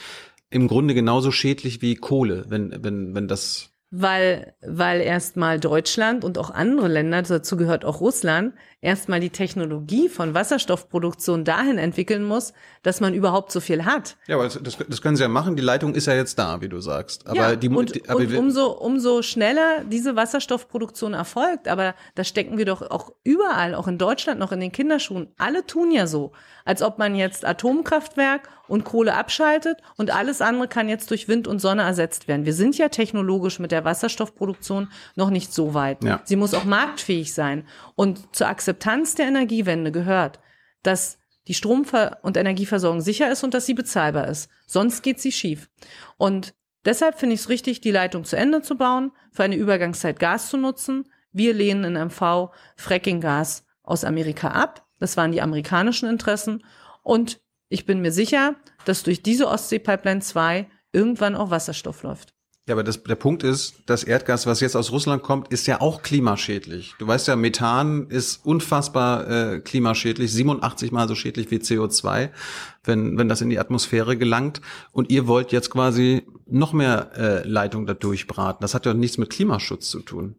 im Grunde genauso schädlich wie Kohle, wenn, wenn, wenn das weil, weil erstmal Deutschland und auch andere Länder, dazu gehört auch Russland, erstmal die Technologie von Wasserstoffproduktion dahin entwickeln muss, dass man überhaupt so viel hat. Ja, aber das, das, können sie ja machen. Die Leitung ist ja jetzt da, wie du sagst. Aber ja, die, und, die aber und wir- umso, umso schneller diese Wasserstoffproduktion erfolgt, aber da stecken wir doch auch überall, auch in Deutschland noch in den Kinderschuhen. Alle tun ja so, als ob man jetzt Atomkraftwerk und Kohle abschaltet und alles andere kann jetzt durch Wind und Sonne ersetzt werden. Wir sind ja technologisch mit der Wasserstoffproduktion noch nicht so weit. Ja. Sie muss auch marktfähig sein. Und zur Akzeptanz der Energiewende gehört, dass die Stromver- und Energieversorgung sicher ist und dass sie bezahlbar ist. Sonst geht sie schief. Und deshalb finde ich es richtig, die Leitung zu Ende zu bauen, für eine Übergangszeit Gas zu nutzen. Wir lehnen in MV Fracking-Gas aus Amerika ab. Das waren die amerikanischen Interessen. Und ich bin mir sicher, dass durch diese Ostsee-Pipeline 2 irgendwann auch Wasserstoff läuft. Ja, aber das, der Punkt ist, das Erdgas, was jetzt aus Russland kommt, ist ja auch klimaschädlich. Du weißt ja, Methan ist unfassbar äh, klimaschädlich, 87 mal so schädlich wie CO2, wenn, wenn das in die Atmosphäre gelangt. Und ihr wollt jetzt quasi noch mehr äh, Leitung da durchbraten. Das hat ja nichts mit Klimaschutz zu tun.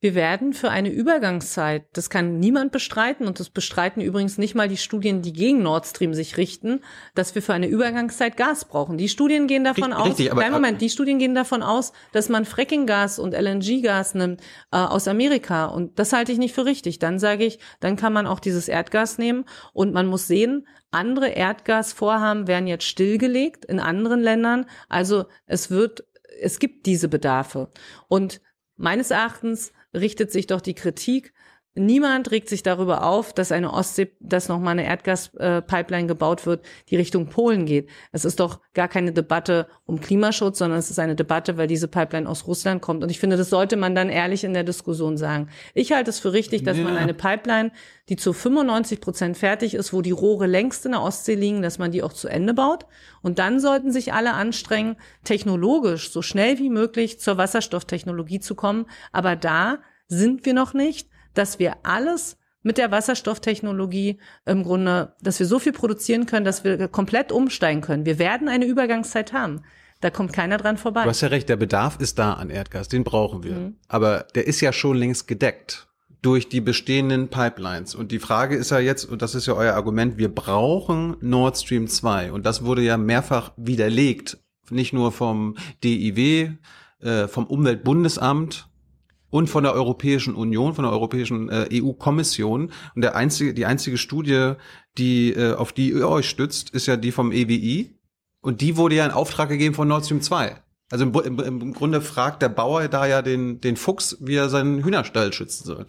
Wir werden für eine Übergangszeit, das kann niemand bestreiten und das bestreiten übrigens nicht mal die Studien, die gegen Nord Stream sich richten, dass wir für eine Übergangszeit Gas brauchen. Die Studien gehen davon Richtig, aus, nein, Moment, die Studien gehen davon aus, dass man Frackinggas und LNG-Gas nimmt äh, aus Amerika und das halte ich nicht für richtig. Dann sage ich, dann kann man auch dieses Erdgas nehmen und man muss sehen, andere Erdgasvorhaben werden jetzt stillgelegt in anderen Ländern. Also es wird, es gibt diese Bedarfe und meines Erachtens richtet sich doch die Kritik. Niemand regt sich darüber auf, dass eine Ostsee, dass nochmal eine Erdgaspipeline äh, gebaut wird, die Richtung Polen geht. Es ist doch gar keine Debatte um Klimaschutz, sondern es ist eine Debatte, weil diese Pipeline aus Russland kommt. Und ich finde, das sollte man dann ehrlich in der Diskussion sagen. Ich halte es für richtig, dass ja. man eine Pipeline, die zu 95 Prozent fertig ist, wo die Rohre längst in der Ostsee liegen, dass man die auch zu Ende baut. Und dann sollten sich alle anstrengen, technologisch so schnell wie möglich zur Wasserstofftechnologie zu kommen. Aber da sind wir noch nicht, dass wir alles mit der Wasserstofftechnologie im Grunde, dass wir so viel produzieren können, dass wir komplett umsteigen können. Wir werden eine Übergangszeit haben. Da kommt keiner dran vorbei. Du hast ja recht, der Bedarf ist da an Erdgas, den brauchen wir. Mhm. Aber der ist ja schon längst gedeckt durch die bestehenden Pipelines. Und die Frage ist ja jetzt, und das ist ja euer Argument, wir brauchen Nord Stream 2. Und das wurde ja mehrfach widerlegt, nicht nur vom DIW, äh, vom Umweltbundesamt, und von der Europäischen Union, von der Europäischen äh, EU-Kommission. Und der einzige, die einzige Studie, die äh, auf die ihr euch stützt, ist ja die vom EWI. Und die wurde ja in Auftrag gegeben von Nord Stream 2. Also im, im, im Grunde fragt der Bauer da ja den, den Fuchs, wie er seinen Hühnerstall schützen soll.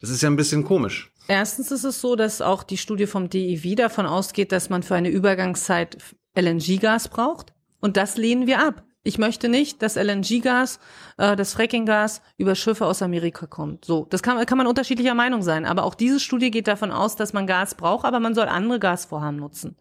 Das ist ja ein bisschen komisch. Erstens ist es so, dass auch die Studie vom DEW davon ausgeht, dass man für eine Übergangszeit LNG-Gas braucht. Und das lehnen wir ab. Ich möchte nicht, dass LNG-Gas, äh, das Fracking-Gas über Schiffe aus Amerika kommt. So, das kann, kann man unterschiedlicher Meinung sein. Aber auch diese Studie geht davon aus, dass man Gas braucht, aber man soll andere Gasvorhaben nutzen.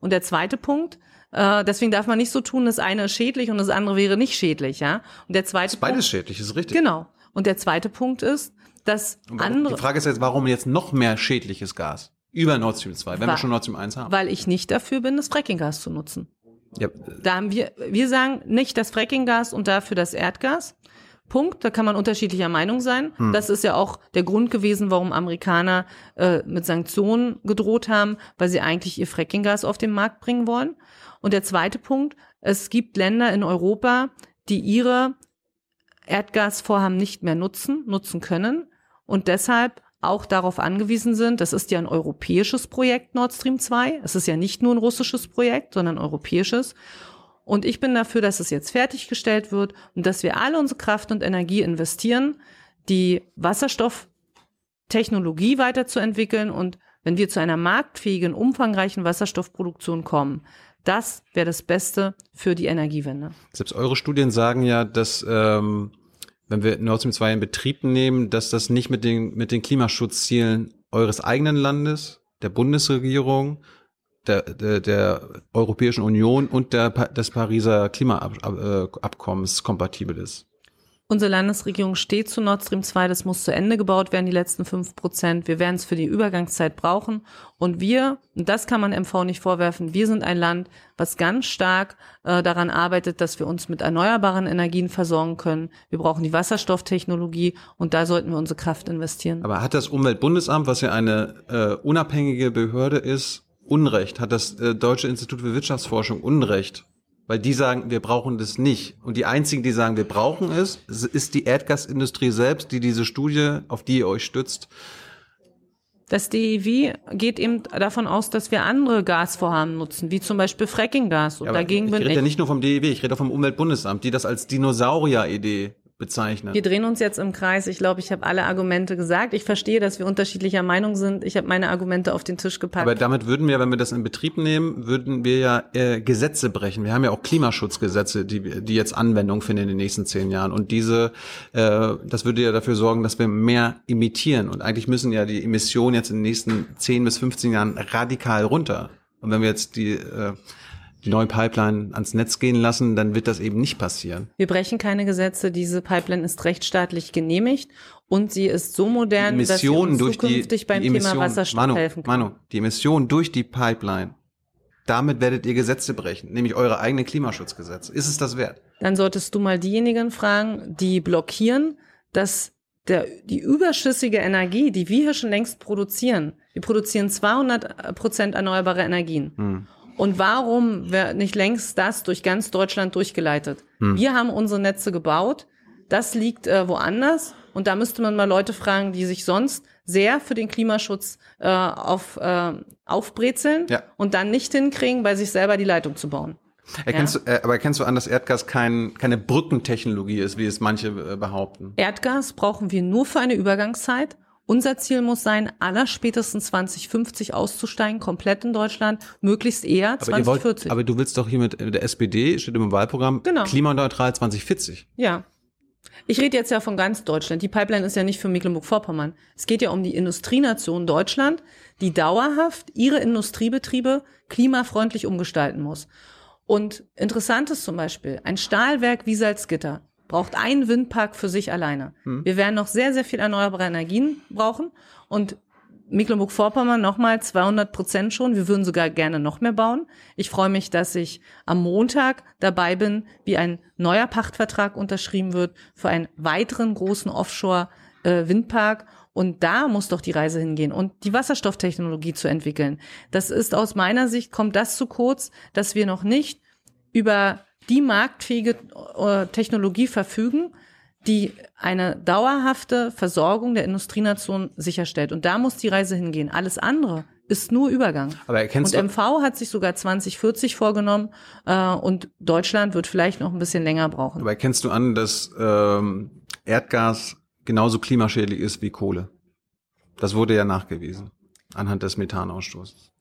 Und der zweite Punkt, äh, deswegen darf man nicht so tun, das eine ist schädlich und das andere wäre nicht schädlich, ja. Und der zweite ist beides Punkt, schädlich, ist richtig. Genau. Und der zweite Punkt ist, dass andere. Die Frage ist jetzt, warum jetzt noch mehr schädliches Gas über Nord Stream 2, wenn wir schon Nord Stream 1 haben? Weil ich nicht dafür bin, das Fracking-Gas zu nutzen. Ja. Da haben wir, wir sagen nicht das Frackinggas und dafür das Erdgas. Punkt. Da kann man unterschiedlicher Meinung sein. Hm. Das ist ja auch der Grund gewesen, warum Amerikaner äh, mit Sanktionen gedroht haben, weil sie eigentlich ihr Frackinggas auf den Markt bringen wollen. Und der zweite Punkt, es gibt Länder in Europa, die ihre Erdgasvorhaben nicht mehr nutzen, nutzen können und deshalb auch darauf angewiesen sind, das ist ja ein europäisches Projekt Nord Stream 2. Es ist ja nicht nur ein russisches Projekt, sondern ein europäisches. Und ich bin dafür, dass es jetzt fertiggestellt wird und dass wir alle unsere Kraft und Energie investieren, die Wasserstofftechnologie weiterzuentwickeln und wenn wir zu einer marktfähigen, umfangreichen Wasserstoffproduktion kommen, das wäre das Beste für die Energiewende. Selbst eure Studien sagen ja, dass ähm, wenn wir Nord Stream 2 in Betrieb nehmen, dass das nicht mit den, mit den Klimaschutzzielen eures eigenen Landes, der Bundesregierung, der, der, der Europäischen Union und der, des Pariser Klimaabkommens kompatibel ist. Unsere Landesregierung steht zu Nord Stream 2, das muss zu Ende gebaut werden, die letzten fünf Prozent. Wir werden es für die Übergangszeit brauchen. Und wir, und das kann man MV nicht vorwerfen, wir sind ein Land, was ganz stark äh, daran arbeitet, dass wir uns mit erneuerbaren Energien versorgen können. Wir brauchen die Wasserstofftechnologie und da sollten wir unsere Kraft investieren. Aber hat das Umweltbundesamt, was ja eine äh, unabhängige Behörde ist, Unrecht? Hat das äh, Deutsche Institut für Wirtschaftsforschung Unrecht? Weil die sagen, wir brauchen das nicht. Und die einzigen, die sagen, wir brauchen es, ist die Erdgasindustrie selbst, die diese Studie, auf die ihr euch stützt, das DEW geht eben davon aus, dass wir andere Gasvorhaben nutzen, wie zum Beispiel Frackinggas. Und ja, dagegen ich bin rede ja nicht nur vom DEW, ich rede auch vom Umweltbundesamt, die das als Dinosaurier-Idee bezeichnen. Wir drehen uns jetzt im Kreis. Ich glaube, ich habe alle Argumente gesagt. Ich verstehe, dass wir unterschiedlicher Meinung sind. Ich habe meine Argumente auf den Tisch gepackt. Aber damit würden wir, wenn wir das in Betrieb nehmen, würden wir ja äh, Gesetze brechen. Wir haben ja auch Klimaschutzgesetze, die, die jetzt Anwendung finden in den nächsten zehn Jahren. Und diese, äh, das würde ja dafür sorgen, dass wir mehr emittieren. Und eigentlich müssen ja die Emissionen jetzt in den nächsten zehn bis 15 Jahren radikal runter. Und wenn wir jetzt die äh, die neue Pipeline ans Netz gehen lassen, dann wird das eben nicht passieren. Wir brechen keine Gesetze. Diese Pipeline ist rechtsstaatlich genehmigt und sie ist so modern, Die dass sie uns durch die, zukünftig beim die Thema Wasserstoff Manu, helfen kann. Manu, die Emissionen durch die Pipeline, damit werdet ihr Gesetze brechen, nämlich eure eigenen Klimaschutzgesetze. Ist es das wert? Dann solltest du mal diejenigen fragen, die blockieren, dass der, die überschüssige Energie, die wir hier schon längst produzieren, wir produzieren 200 Prozent erneuerbare Energien. Hm. Und warum wird nicht längst das durch ganz Deutschland durchgeleitet? Hm. Wir haben unsere Netze gebaut. Das liegt äh, woanders. Und da müsste man mal Leute fragen, die sich sonst sehr für den Klimaschutz äh, auf, äh, aufbrezeln Ja. und dann nicht hinkriegen, bei sich selber die Leitung zu bauen. Erkennst du, äh, aber erkennst du an, dass Erdgas kein, keine Brückentechnologie ist, wie es manche äh, behaupten? Erdgas brauchen wir nur für eine Übergangszeit. Unser Ziel muss sein, aller spätestens 2050 auszusteigen, komplett in Deutschland, möglichst eher Aber, ihr wollt, 2040. aber du willst doch hier mit der SPD, steht im Wahlprogramm, Genau. klimaneutral 2040. ja. Ich rede jetzt ja von ganz Deutschland. Die Pipeline ist ja nicht für Mecklenburg-Vorpommern. Es geht ja um die Industrienation Deutschland, die dauerhaft ihre Industriebetriebe klimafreundlich umgestalten muss. Und interessant ist zum Beispiel, ein Stahlwerk wie Salzgitter braucht einen Windpark für sich alleine. Wir werden noch sehr, sehr viel erneuerbare Energien brauchen und Mecklenburg-Vorpommern nochmal 200 Prozent schon. Wir würden sogar gerne noch mehr bauen. Ich freue mich, dass ich am Montag dabei bin, wie ein neuer Pachtvertrag unterschrieben wird für einen weiteren großen Offshore-Windpark. Und da muss doch die Reise hingehen und die Wasserstofftechnologie zu entwickeln. Das ist aus meiner Sicht, kommt das zu kurz, dass wir noch nicht über die marktfähige äh, Technologie verfügen, die eine dauerhafte Versorgung der Industrienation sicherstellt. Und da muss die Reise hingehen. Alles andere ist nur Übergang. Aber erkennst und MV hat sich sogar 2040 vorgenommen äh, und Deutschland wird vielleicht noch ein bisschen länger brauchen. aber erkennst du an, dass ähm, Erdgas genauso klimaschädlich ist wie Kohle? Das wurde ja nachgewiesen anhand des Methanausstoßes.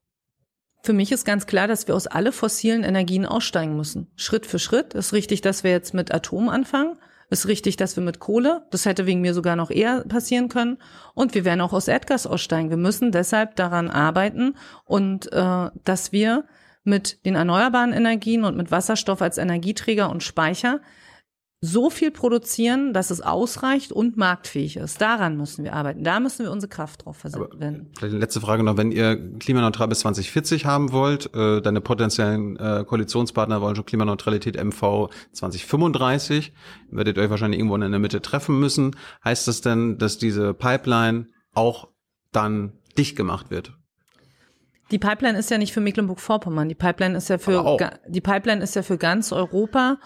Für mich ist ganz klar, dass wir aus alle fossilen Energien aussteigen müssen. Schritt für Schritt. Ist richtig, dass wir jetzt mit Atom anfangen. Ist richtig, dass wir mit Kohle, das hätte wegen mir sogar noch eher passieren können. Und wir werden auch aus Erdgas aussteigen. Wir müssen deshalb daran arbeiten und äh, dass wir mit den erneuerbaren Energien und mit Wasserstoff als Energieträger und Speicher so viel produzieren, dass es ausreicht und marktfähig ist. Daran müssen wir arbeiten. Da müssen wir unsere Kraft drauf verwenden. Vielleicht eine letzte Frage noch. Wenn ihr klimaneutral bis 2040 haben wollt, äh, deine potenziellen äh, Koalitionspartner wollen schon Klimaneutralität MV 2035, werdet ihr euch wahrscheinlich irgendwo in der Mitte treffen müssen. Heißt das denn, dass diese Pipeline auch dann dicht gemacht wird? Die Pipeline ist ja nicht für Mecklenburg-Vorpommern. Die Pipeline ist ja für die Pipeline ist ja für ganz Europa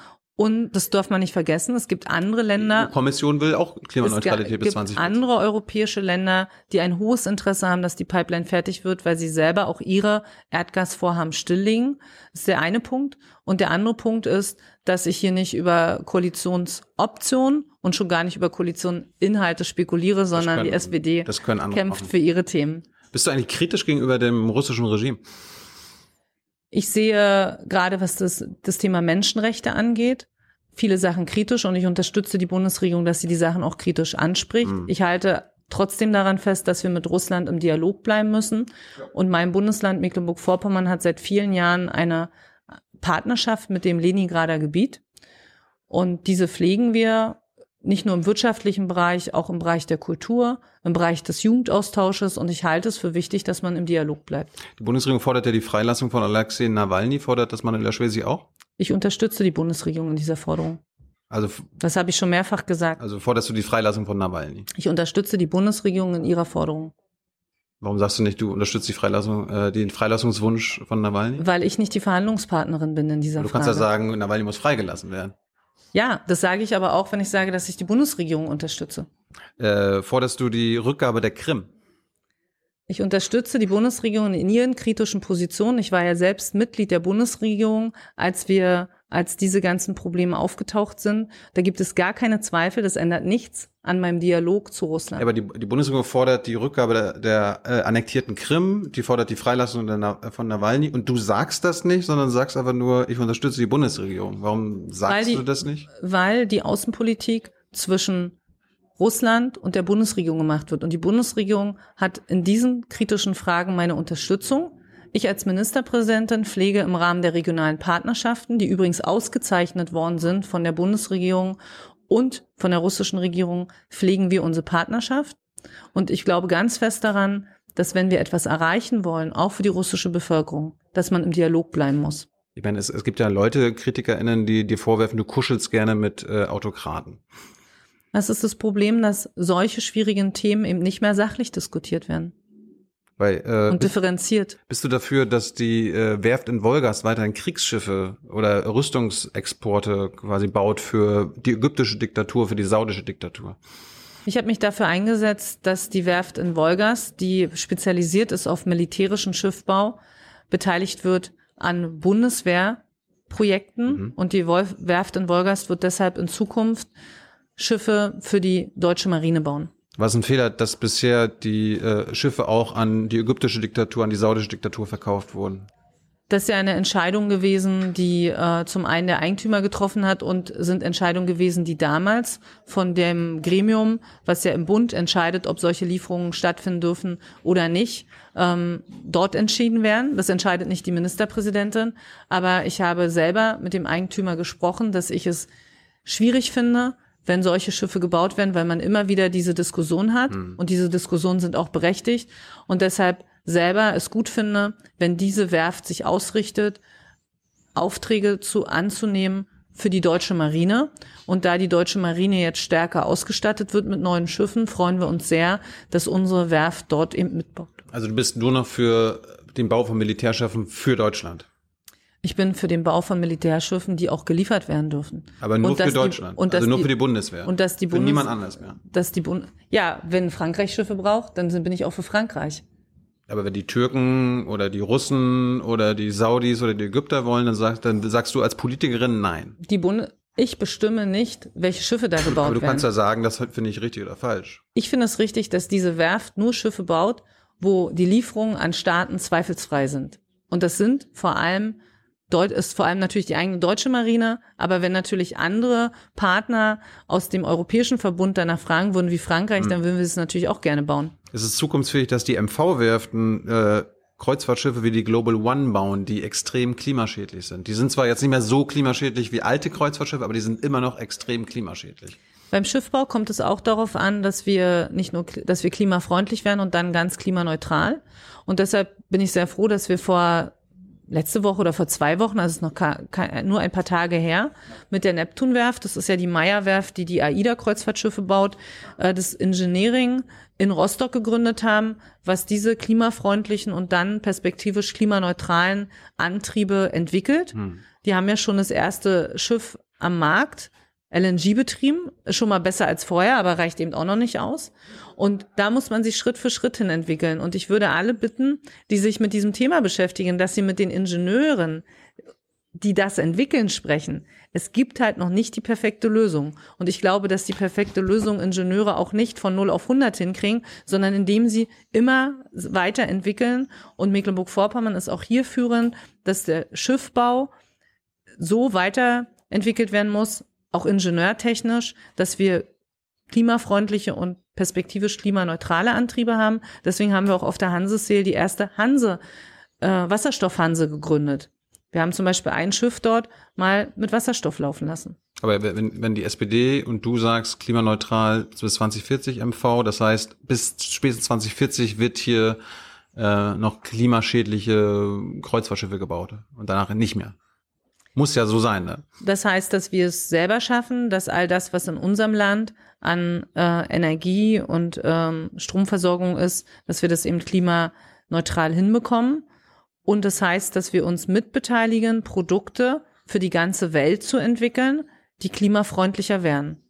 und das darf man nicht vergessen. Es gibt andere Länder. Die Kommission will auch Es Klimaneutralität bis gibt 2040. andere europäische Länder, die ein hohes Interesse haben, dass die Pipeline fertig wird, weil sie selber auch ihre Erdgasvorhaben stilllegen. Das ist der eine Punkt. Und der andere Punkt ist, dass ich hier nicht über Koalitionsoptionen und schon gar nicht über Koalitioninhalte spekuliere, sondern können- die SPD das können andere kämpft machen. für ihre Themen. Bist du eigentlich kritisch gegenüber dem russischen Regime? Ich sehe gerade, was das, das Thema Menschenrechte angeht, viele Sachen kritisch und ich unterstütze die Bundesregierung, dass sie die Sachen auch kritisch anspricht. Ich halte trotzdem daran fest, dass wir mit Russland im Dialog bleiben müssen. Und mein Bundesland Mecklenburg-Vorpommern hat seit vielen Jahren eine Partnerschaft mit dem Leningrader Gebiet. Und diese pflegen wir nicht nur im wirtschaftlichen Bereich, auch im Bereich der Kultur, im Bereich des Jugendaustausches. Und ich halte es für wichtig, dass man im Dialog bleibt. Die Bundesregierung fordert ja die Freilassung von Alexei Nawalny, fordert das Manuela Schwesig auch? Ich unterstütze die Bundesregierung in dieser Forderung. Also, Das habe ich schon mehrfach gesagt. also forderst du die Freilassung von Nawalny? Ich unterstütze die Bundesregierung in ihrer Forderung, Warum sagst du nicht, du unterstützt die Freilassung, äh, den Freilassungswunsch von Nawalny? weil ich nicht die Verhandlungspartnerin bin in dieser Du Frage. kannst ja sagen, Nawalny muss freigelassen werden. ja, das sage ich aber auch, wenn ich sage, dass ich die Bundesregierung unterstütze. Äh, forderst du die Rückgabe der Krim? Ich unterstütze die Bundesregierung in ihren kritischen Positionen. Ich war ja selbst Mitglied der Bundesregierung, als wir, als diese ganzen Probleme aufgetaucht sind. Da gibt es gar keine Zweifel. Das ändert nichts an meinem Dialog zu Russland. Ja, aber die, die Bundesregierung fordert die Rückgabe der, der äh, annektierten Krim, die fordert die Freilassung der, von Nawalny und du sagst das nicht, sondern sagst einfach nur, ich unterstütze die Bundesregierung. Warum sagst die- du das nicht? weil die Außenpolitik zwischen Russland und der Bundesregierung gemacht wird. Und die Bundesregierung hat in diesen kritischen Fragen meine Unterstützung. Ich als Ministerpräsidentin pflege im Rahmen der regionalen Partnerschaften, die übrigens ausgezeichnet worden sind von der Bundesregierung und von der russischen Regierung, pflegen wir unsere Partnerschaft. Und ich glaube ganz fest daran, dass wenn wir etwas erreichen wollen, auch für die russische Bevölkerung, dass man im Dialog bleiben muss. Ich meine, es, es gibt ja Leute, KritikerInnen, die dir vorwerfen, du kuschelst gerne mit äh, Autokraten. Das ist das Problem, dass solche schwierigen Themen eben nicht mehr sachlich diskutiert werden Weil, äh, und bist, differenziert. bist du dafür, dass die äh, Werft in Wolgast weiterhin Kriegsschiffe oder Rüstungsexporte quasi baut für die ägyptische Diktatur, für die saudische Diktatur? Ich habe mich dafür eingesetzt, dass die Werft in Wolgast, die spezialisiert ist auf militärischen Schiffbau, beteiligt wird an Bundeswehrprojekten. Mhm. Und die Wolf Werft in Wolgast wird deshalb in Zukunft Schiffe für die deutsche Marine bauen. War es ein Fehler, dass bisher die äh, Schiffe auch an die ägyptische Diktatur, an die saudische Diktatur verkauft wurden? Das ist ja eine Entscheidung gewesen, die äh, zum einen der Eigentümer getroffen hat und sind Entscheidungen gewesen, die damals von dem Gremium, was ja im Bund entscheidet, ob solche Lieferungen stattfinden dürfen oder nicht, ähm, dort entschieden werden. Das entscheidet nicht die Ministerpräsidentin. Aber ich habe selber mit dem Eigentümer gesprochen, dass ich es schwierig finde, wenn solche Schiffe gebaut werden, weil man immer wieder diese Diskussion hat und diese Diskussionen sind auch berechtigt und deshalb selber es gut finde, wenn diese Werft sich ausrichtet, Aufträge zu anzunehmen für die deutsche Marine. Und da die deutsche Marine jetzt stärker ausgestattet wird mit neuen Schiffen, freuen wir uns sehr, dass unsere Werft dort eben mitbaut. Also du bist nur noch für den Bau von Militärschiffen für Deutschland. Ich bin für den Bau von Militärschiffen, die auch geliefert werden dürfen. Aber nur für die- Deutschland. und also nur die- für die Bundeswehr. und dass die für Bundes- niemand anders mehr. Dass die Bund ja, wenn Frankreich Schiffe braucht, dann bin ich auch für Frankreich. Aber wenn die Türken oder die Russen oder die Saudis oder die Ägypter wollen, dann sagst, dann sagst du als Politikerin nein. Die Bund ich bestimme nicht, welche Schiffe da gebaut Aber du werden. kannst ja sagen, das finde ich richtig oder falsch. Ich finde es richtig, dass diese Werft nur Schiffe baut, wo die Lieferungen an Staaten zweifelsfrei sind. Und das sind vor allem Deut ist vor allem natürlich die eigene deutsche Marine, aber wenn natürlich andere Partner aus dem europäischen Verbund danach fragen würden wie Frankreich, dann würden wir es natürlich auch gerne bauen. Es ist zukunftsfähig, dass die MV-Werften äh, Kreuzfahrtschiffe wie die Global One bauen, die extrem klimaschädlich sind. Die sind zwar jetzt nicht mehr so klimaschädlich wie alte Kreuzfahrtschiffe, aber die sind immer noch extrem klimaschädlich. Beim Schiffbau kommt es auch darauf an, dass wir nicht nur, dass wir klimafreundlich werden und dann ganz klimaneutral. Und deshalb bin ich sehr froh, dass wir vor letzte Woche oder vor zwei Wochen, also es ist noch nur ein paar Tage her, mit der Neptunwerft, das ist ja die Meyer-Werft, die die AIDA-Kreuzfahrtschiffe baut, äh, das Engineering in Rostock gegründet haben, was diese klimafreundlichen und dann perspektivisch klimaneutralen Antriebe entwickelt. Die haben ja schon das erste Schiff am Markt, LNG betrieben, schon mal besser als vorher, aber reicht eben auch noch nicht aus. Und da muss man sich Schritt für Schritt hin entwickeln. Und ich würde alle bitten, die sich mit diesem Thema beschäftigen, dass sie mit den Ingenieuren, die das entwickeln, sprechen. Es gibt halt noch nicht die perfekte Lösung. Und ich glaube, dass die perfekte Lösung Ingenieure auch nicht von 0 auf 100 hinkriegen, sondern indem sie immer weiterentwickeln. Und Mecklenburg-Vorpommern ist auch hier führend, dass der Schiffbau so weiterentwickelt werden muss, auch ingenieurtechnisch, dass wir klimafreundliche und perspektivisch klimaneutrale Antriebe haben. Deswegen haben wir auch auf der Hanseseel die erste Hanse, äh, Wasserstoffhanse gegründet. Wir haben zum Beispiel ein Schiff dort mal mit Wasserstoff laufen lassen. Aber wenn, wenn die SPD und du sagst klimaneutral bis 2040 MV, das heißt bis spätestens 2040 wird hier äh, noch klimaschädliche Kreuzfahrtschiffe gebaut und danach nicht mehr. Muss ja so sein, ne? Das heißt, dass wir es selber schaffen, dass all das, was in unserem Land an äh, Energie und ähm, Stromversorgung ist, dass wir das eben klimaneutral hinbekommen. Und das heißt, dass wir uns mitbeteiligen, Produkte für die ganze Welt zu entwickeln, die klimafreundlicher werden.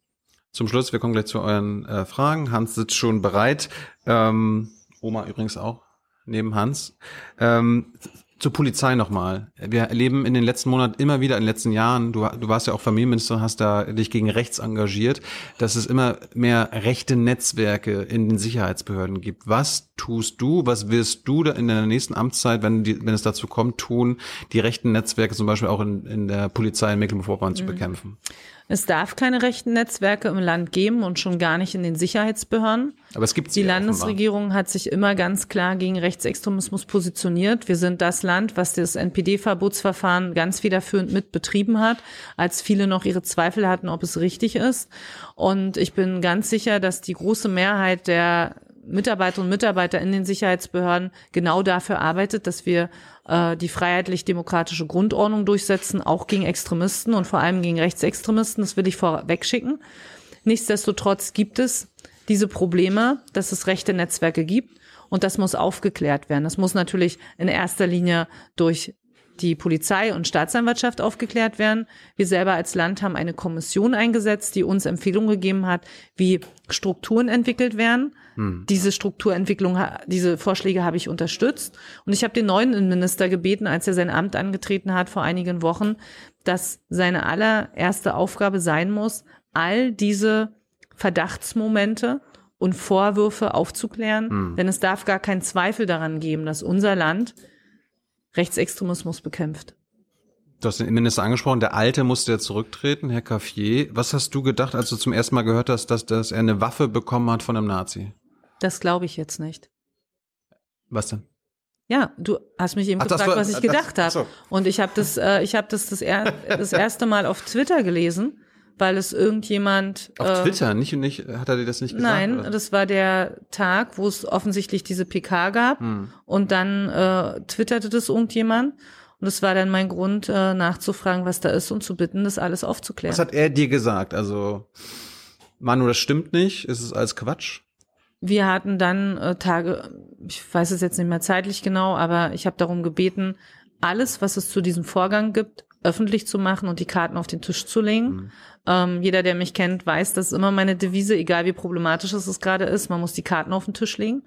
Zum Schluss, wir kommen gleich zu euren äh, Fragen. Hans sitzt schon bereit. Ähm, Oma übrigens auch, neben Hans. Ähm, zur Polizei nochmal. Wir erleben in den letzten Monaten immer wieder, in den letzten Jahren, du, du warst ja auch Familienminister und hast da dich gegen rechts engagiert, dass es immer mehr rechte Netzwerke in den Sicherheitsbehörden gibt. Was tust du, was wirst du da in der nächsten Amtszeit, wenn, die, wenn es dazu kommt, tun, die rechten Netzwerke zum Beispiel auch in, in der Polizei in Mecklenburg-Vorpommern zu bekämpfen? Es darf keine rechten Netzwerke im Land geben und schon gar nicht in den Sicherheitsbehörden. Aber es gibt Die sie ja Landesregierung hat sich immer ganz klar gegen Rechtsextremismus positioniert. Wir sind das Land, was das NPD-Verbotsverfahren ganz federführend mit betrieben hat, als viele noch ihre Zweifel hatten, ob es richtig ist. Und ich bin ganz sicher, dass die große Mehrheit der Mitarbeiterinnen und Mitarbeiter in den Sicherheitsbehörden genau dafür arbeitet, dass wir äh, die freiheitlich-demokratische Grundordnung durchsetzen, auch gegen Extremisten und vor allem gegen Rechtsextremisten. Das will ich vorweg schicken. Nichtsdestotrotz gibt es diese Probleme, dass es rechte Netzwerke gibt und das muss aufgeklärt werden. Das muss natürlich in erster Linie durch die Polizei und Staatsanwaltschaft aufgeklärt werden. Wir selber als Land haben eine Kommission eingesetzt, die uns Empfehlungen gegeben hat, wie Strukturen entwickelt werden. Diese Strukturentwicklung, diese Vorschläge habe ich unterstützt. Und ich habe den neuen Innenminister gebeten, als er sein Amt angetreten hat vor einigen Wochen, dass seine allererste Aufgabe sein muss, all diese Verdachtsmomente und Vorwürfe aufzuklären. Denn es darf gar keinen Zweifel daran geben, dass unser Land Rechtsextremismus bekämpft. Du hast den Innenminister angesprochen, der Alte musste ja zurücktreten, Herr Caffier. Was hast du gedacht, als du zum ersten Mal gehört hast, dass, dass er eine Waffe bekommen hat von einem Nazi? Das glaube ich jetzt nicht. Was denn? Ja, du hast mich eben Ach, gefragt, war- was ich das- gedacht ach habe. so. Und ich habe das, äh, ich habe das das, er, das erste Mal auf Twitter gelesen, weil es irgendjemand Auf äh, Twitter, nicht und nicht, hat er dir das nicht gesagt? Nein, oder? das war der Tag, wo es offensichtlich diese PK gab Hm. und dann äh, twitterte das irgendjemand und das war dann mein Grund äh, nachzufragen, was da ist und zu bitten, das alles aufzuklären. Was hat er dir gesagt? Also, Manu, das stimmt nicht, ist es als Quatsch? Wir hatten dann äh, Tage, ich weiß es jetzt nicht mehr zeitlich genau, aber ich habe darum gebeten, alles, was es zu diesem Vorgang gibt, öffentlich zu machen und die Karten auf den Tisch zu legen. Ähm, jeder, der mich kennt, weiß, das ist immer meine Devise, egal wie problematisch es gerade ist, man muss die Karten auf den Tisch legen.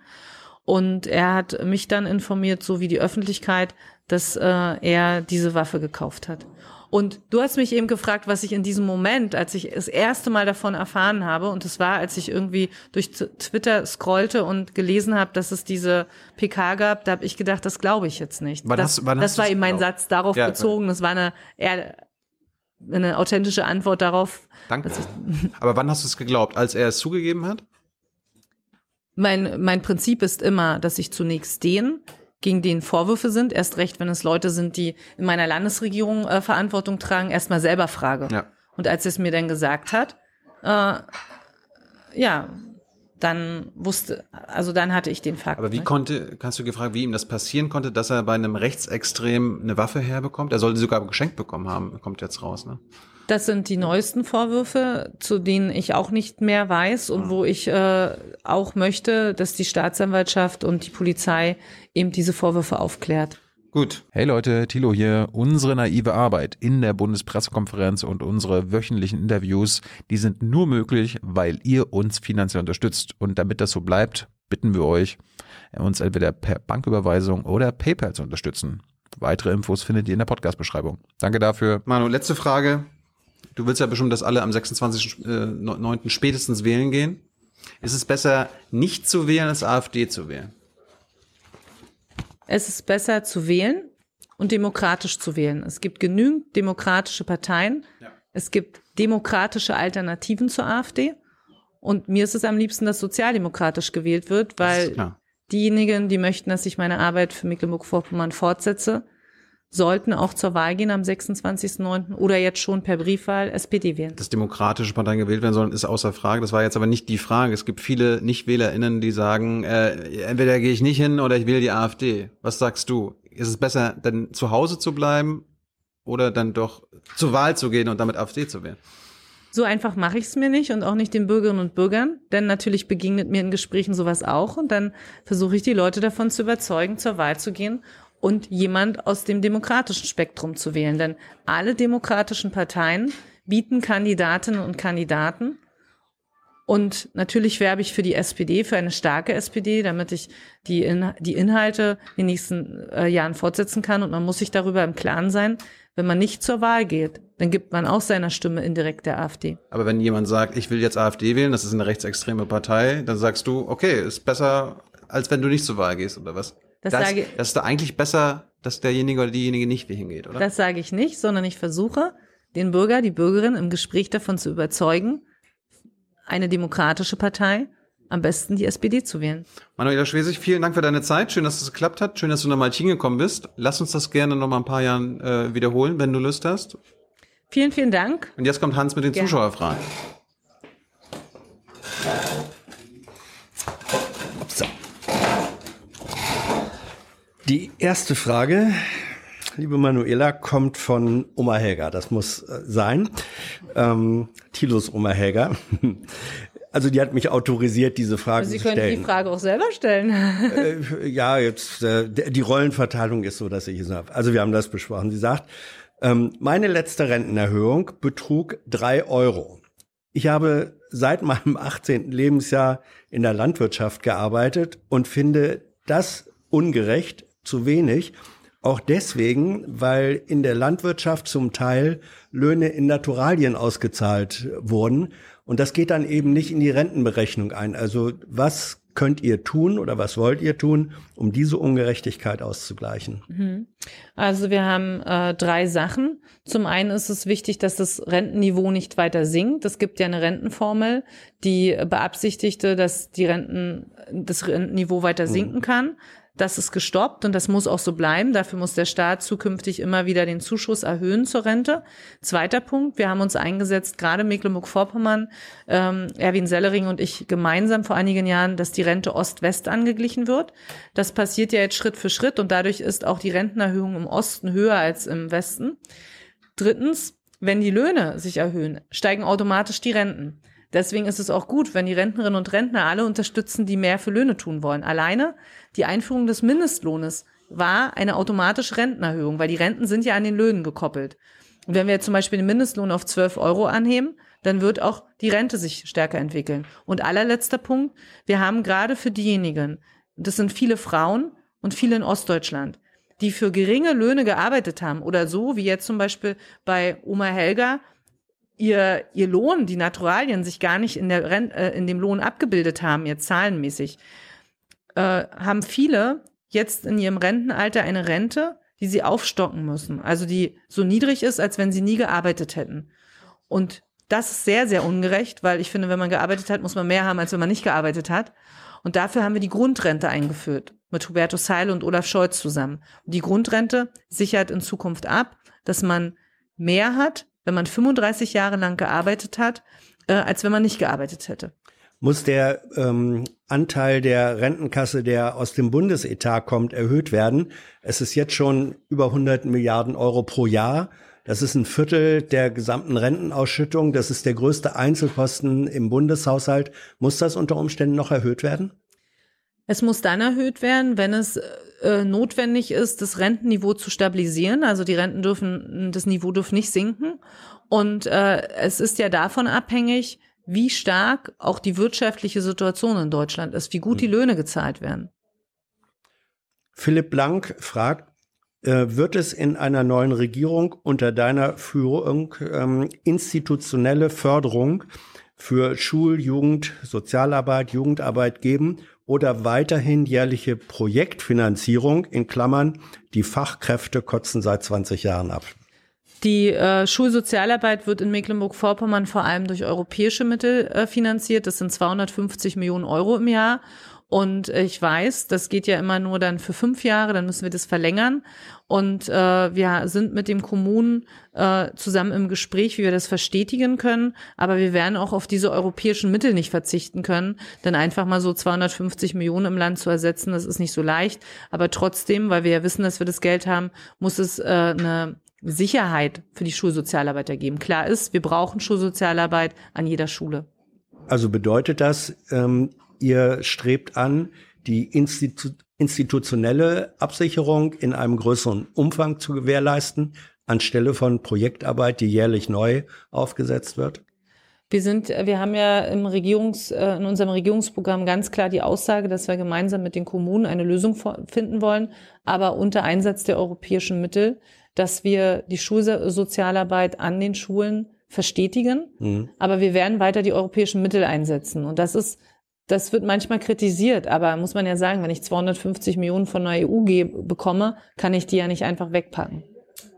Und er hat mich dann informiert, so wie die Öffentlichkeit, dass äh, er diese Waffe gekauft hat. Und du hast mich eben gefragt, was ich in diesem Moment, als ich das erste Mal davon erfahren habe, und das war, als ich irgendwie durch Twitter scrollte und gelesen habe, dass es diese PK gab, da habe ich gedacht, das glaube ich jetzt nicht. Wann das hast- wann das war eben mein? Satz darauf Ja, bezogen. Das war eine eher eine authentische Antwort darauf. Danke. Aber wann hast du es geglaubt? Als er es zugegeben hat? Mein, mein Prinzip ist immer, dass ich zunächst den, gegen den Vorwürfe sind, erst recht, wenn es Leute sind, die in meiner Landesregierung äh, Verantwortung tragen, erstmal selber frage. Ja. Und als er es mir dann gesagt hat, äh, ja, dann wusste, also dann hatte ich den Fakt. Aber wie ne? konnte, kannst du gefragt, wie ihm das passieren konnte, dass er bei einem Rechtsextrem eine Waffe herbekommt? Er sollte sie sogar geschenkt bekommen haben, kommt jetzt raus, ne? Das sind die neuesten Vorwürfe, zu denen ich auch nicht mehr weiß und wo ich äh, auch möchte, dass die Staatsanwaltschaft und die Polizei eben diese Vorwürfe aufklärt. Gut. Hey Leute, Thilo hier. Unsere naive Arbeit in der Bundespressekonferenz und unsere wöchentlichen Interviews, die sind nur möglich, weil ihr uns finanziell unterstützt. Und damit das so bleibt, bitten wir euch, uns entweder per Banküberweisung oder PayPal zu unterstützen. Weitere Infos findet ihr in der Podcast-Beschreibung. Danke dafür. Manu, letzte Frage. Du willst ja bestimmt, dass alle am 26.09. spätestens wählen gehen. Ist es besser, nicht zu wählen, als AfD zu wählen? Es ist besser zu wählen und demokratisch zu wählen. Es gibt genügend demokratische Parteien. Es gibt demokratische Alternativen zur AfD. Und mir ist es am liebsten, dass sozialdemokratisch gewählt wird, weil diejenigen, die möchten, dass ich meine Arbeit für Mecklenburg-Vorpommern fortsetze, sollten auch zur Wahl gehen am 26.09. oder jetzt schon per Briefwahl SPD wählen. Dass demokratische Parteien gewählt werden sollen, ist außer Frage. Das war jetzt aber nicht die Frage. Es gibt viele NichtwählerInnen, die sagen, äh, entweder gehe ich nicht hin oder ich wähle die AfD. Was sagst du? Ist es besser, dann zu Hause zu bleiben oder dann doch zur Wahl zu gehen und damit AfD zu wählen? So einfach mache ich es mir nicht und auch nicht den Bürgerinnen und Bürgern, denn natürlich begegnet mir in Gesprächen sowas auch und dann versuche ich die Leute davon zu überzeugen, zur Wahl zu gehen und jemand aus dem demokratischen Spektrum zu wählen. Denn alle demokratischen Parteien bieten Kandidatinnen und Kandidaten und natürlich werbe ich für die SPD, für eine starke SPD, damit ich die, In die Inhalte in den nächsten äh, Jahren fortsetzen kann. Und man muss sich darüber im Klaren sein, wenn man nicht zur Wahl geht, dann gibt man auch seiner Stimme indirekt der AfD. Aber wenn jemand sagt, ich will jetzt AfD wählen, das ist eine rechtsextreme Partei, dann sagst du, okay, ist besser, als wenn du nicht zur Wahl gehst, oder was? Das das, sage- das ist doch eigentlich besser, dass derjenige oder diejenige nicht hingeht, oder? Das sage ich nicht, sondern ich versuche, den Bürger, die Bürgerin im Gespräch davon zu überzeugen, eine demokratische Partei, am besten die SPD zu wählen. Manuela Schwesig, vielen Dank für deine Zeit. Schön, dass es geklappt hat. Schön, dass du nochmal hingekommen bist. Lass uns das gerne noch mal ein paar Jahren äh, wiederholen, wenn du Lust hast. Vielen, vielen Dank. Und jetzt kommt Hans mit den Gerne. Zuschauerfragen. Die erste Frage, liebe Manuela, kommt von Oma Helga. Das muss äh, sein. Ähm, Tilos Oma Helga. Also die hat mich autorisiert, diese Frage Sie zu können stellen. die Frage auch selber stellen. Äh, ja, jetzt äh, die Rollenverteilung ist so, dass ich es habe. Also wir haben das besprochen. Sie sagt, ähm, meine letzte Rentenerhöhung betrug drei Euro. Ich habe seit meinem 18. Lebensjahr in der Landwirtschaft gearbeitet und finde das ungerecht, zu wenig. Auch deswegen, weil in der Landwirtschaft zum Teil Löhne in Naturalien ausgezahlt wurden. Und das geht dann eben nicht in die Rentenberechnung ein. Also was könnt ihr tun oder was wollt ihr tun, um diese Ungerechtigkeit auszugleichen? Also wir haben äh, drei Sachen. Zum einen ist es wichtig, dass das Rentenniveau nicht weiter sinkt. Es gibt ja eine Rentenformel, die beabsichtigte, dass die Renten, das Rentenniveau weiter sinken kann. Das ist gestoppt und das muss auch so bleiben. Dafür muss der Staat zukünftig immer wieder den Zuschuss erhöhen zur Rente. Zweiter Punkt, wir haben uns eingesetzt, gerade Mecklenburg-Vorpommern, ähm, Erwin Sellering und ich gemeinsam vor einigen Jahren, dass die Rente Ost-West angeglichen wird. Das passiert ja jetzt Schritt für Schritt und dadurch ist auch die Rentenerhöhung im Osten höher als im Westen. Drittens, wenn die Löhne sich erhöhen, steigen automatisch die Renten. Deswegen ist es auch gut, wenn die Rentnerinnen und Rentner alle unterstützen, die mehr für Löhne tun wollen. Alleine die Einführung des Mindestlohnes war eine automatische Rentenerhöhung, weil die Renten sind ja an den Löhnen gekoppelt. Und wenn wir jetzt zum Beispiel den Mindestlohn auf 12 Euro anheben, dann wird auch die Rente sich stärker entwickeln. Und allerletzter Punkt, wir haben gerade für diejenigen, das sind viele Frauen und viele in Ostdeutschland, die für geringe Löhne gearbeitet haben oder so, wie jetzt zum Beispiel bei Oma Helga, ihr, ihr Lohn, die Naturalien sich gar nicht in, der Ren äh, in dem Lohn abgebildet haben, jetzt zahlenmäßig, äh, haben viele jetzt in ihrem Rentenalter eine Rente, die sie aufstocken müssen. Also die so niedrig ist, als wenn sie nie gearbeitet hätten. Und das ist sehr, sehr ungerecht, weil ich finde, wenn man gearbeitet hat, muss man mehr haben, als wenn man nicht gearbeitet hat. Und dafür haben wir die Grundrente eingeführt mit Hubertus Heil und Olaf Scholz zusammen. Und die Grundrente sichert in Zukunft ab, dass man mehr hat, wenn man 35 Jahre lang gearbeitet hat, äh, als wenn man nicht gearbeitet hätte. Muss der ähm, Anteil der Rentenkasse, der aus dem Bundesetat kommt, erhöht werden? Es ist jetzt schon über 100 Milliarden Euro pro Jahr. Das ist ein Viertel der gesamten Rentenausschüttung. Das ist der größte Einzelposten im Bundeshaushalt. Muss das unter Umständen noch erhöht werden? Es muss dann erhöht werden, wenn es äh, notwendig ist, das Rentenniveau zu stabilisieren. Also die Renten dürfen, das Niveau dürfen nicht sinken. Und äh, es ist ja davon abhängig, wie stark auch die wirtschaftliche Situation in Deutschland ist, wie gut die Löhne gezahlt werden. Philipp Blank fragt, äh, wird es in einer neuen Regierung unter deiner Führung ähm, institutionelle Förderung für Schul-, Jugend-, Sozialarbeit, Jugendarbeit geben oder weiterhin jährliche Projektfinanzierung in Klammern, die Fachkräfte kotzen seit 20 Jahren ab? Die äh, Schulsozialarbeit wird in Mecklenburg-Vorpommern vor allem durch europäische Mittel äh, finanziert. Das sind 250 Millionen Euro im Jahr. Und ich weiß, das geht ja immer nur dann für fünf Jahre, dann müssen wir das verlängern. Und äh, wir sind mit den Kommunen äh, zusammen im Gespräch, wie wir das verstetigen können. Aber wir werden auch auf diese europäischen Mittel nicht verzichten können. Denn einfach mal so 250 Millionen im Land zu ersetzen, das ist nicht so leicht. Aber trotzdem, weil wir ja wissen, dass wir das Geld haben, muss es äh, eine Sicherheit für die Schulsozialarbeiter geben. Klar ist, wir brauchen Schulsozialarbeit an jeder Schule. Also bedeutet das, ähm, ihr strebt an, die Institu institutionelle Absicherung in einem größeren Umfang zu gewährleisten, anstelle von Projektarbeit, die jährlich neu aufgesetzt wird? Wir sind, wir haben ja im Regierungs, äh, in unserem Regierungsprogramm ganz klar die Aussage, dass wir gemeinsam mit den Kommunen eine Lösung finden wollen, aber unter Einsatz der europäischen Mittel, dass wir die Schulsozialarbeit an den Schulen verstetigen. Mhm. Aber wir werden weiter die europäischen Mittel einsetzen. Und das ist, das wird manchmal kritisiert, aber muss man ja sagen, wenn ich 250 Millionen von der EU bekomme, kann ich die ja nicht einfach wegpacken.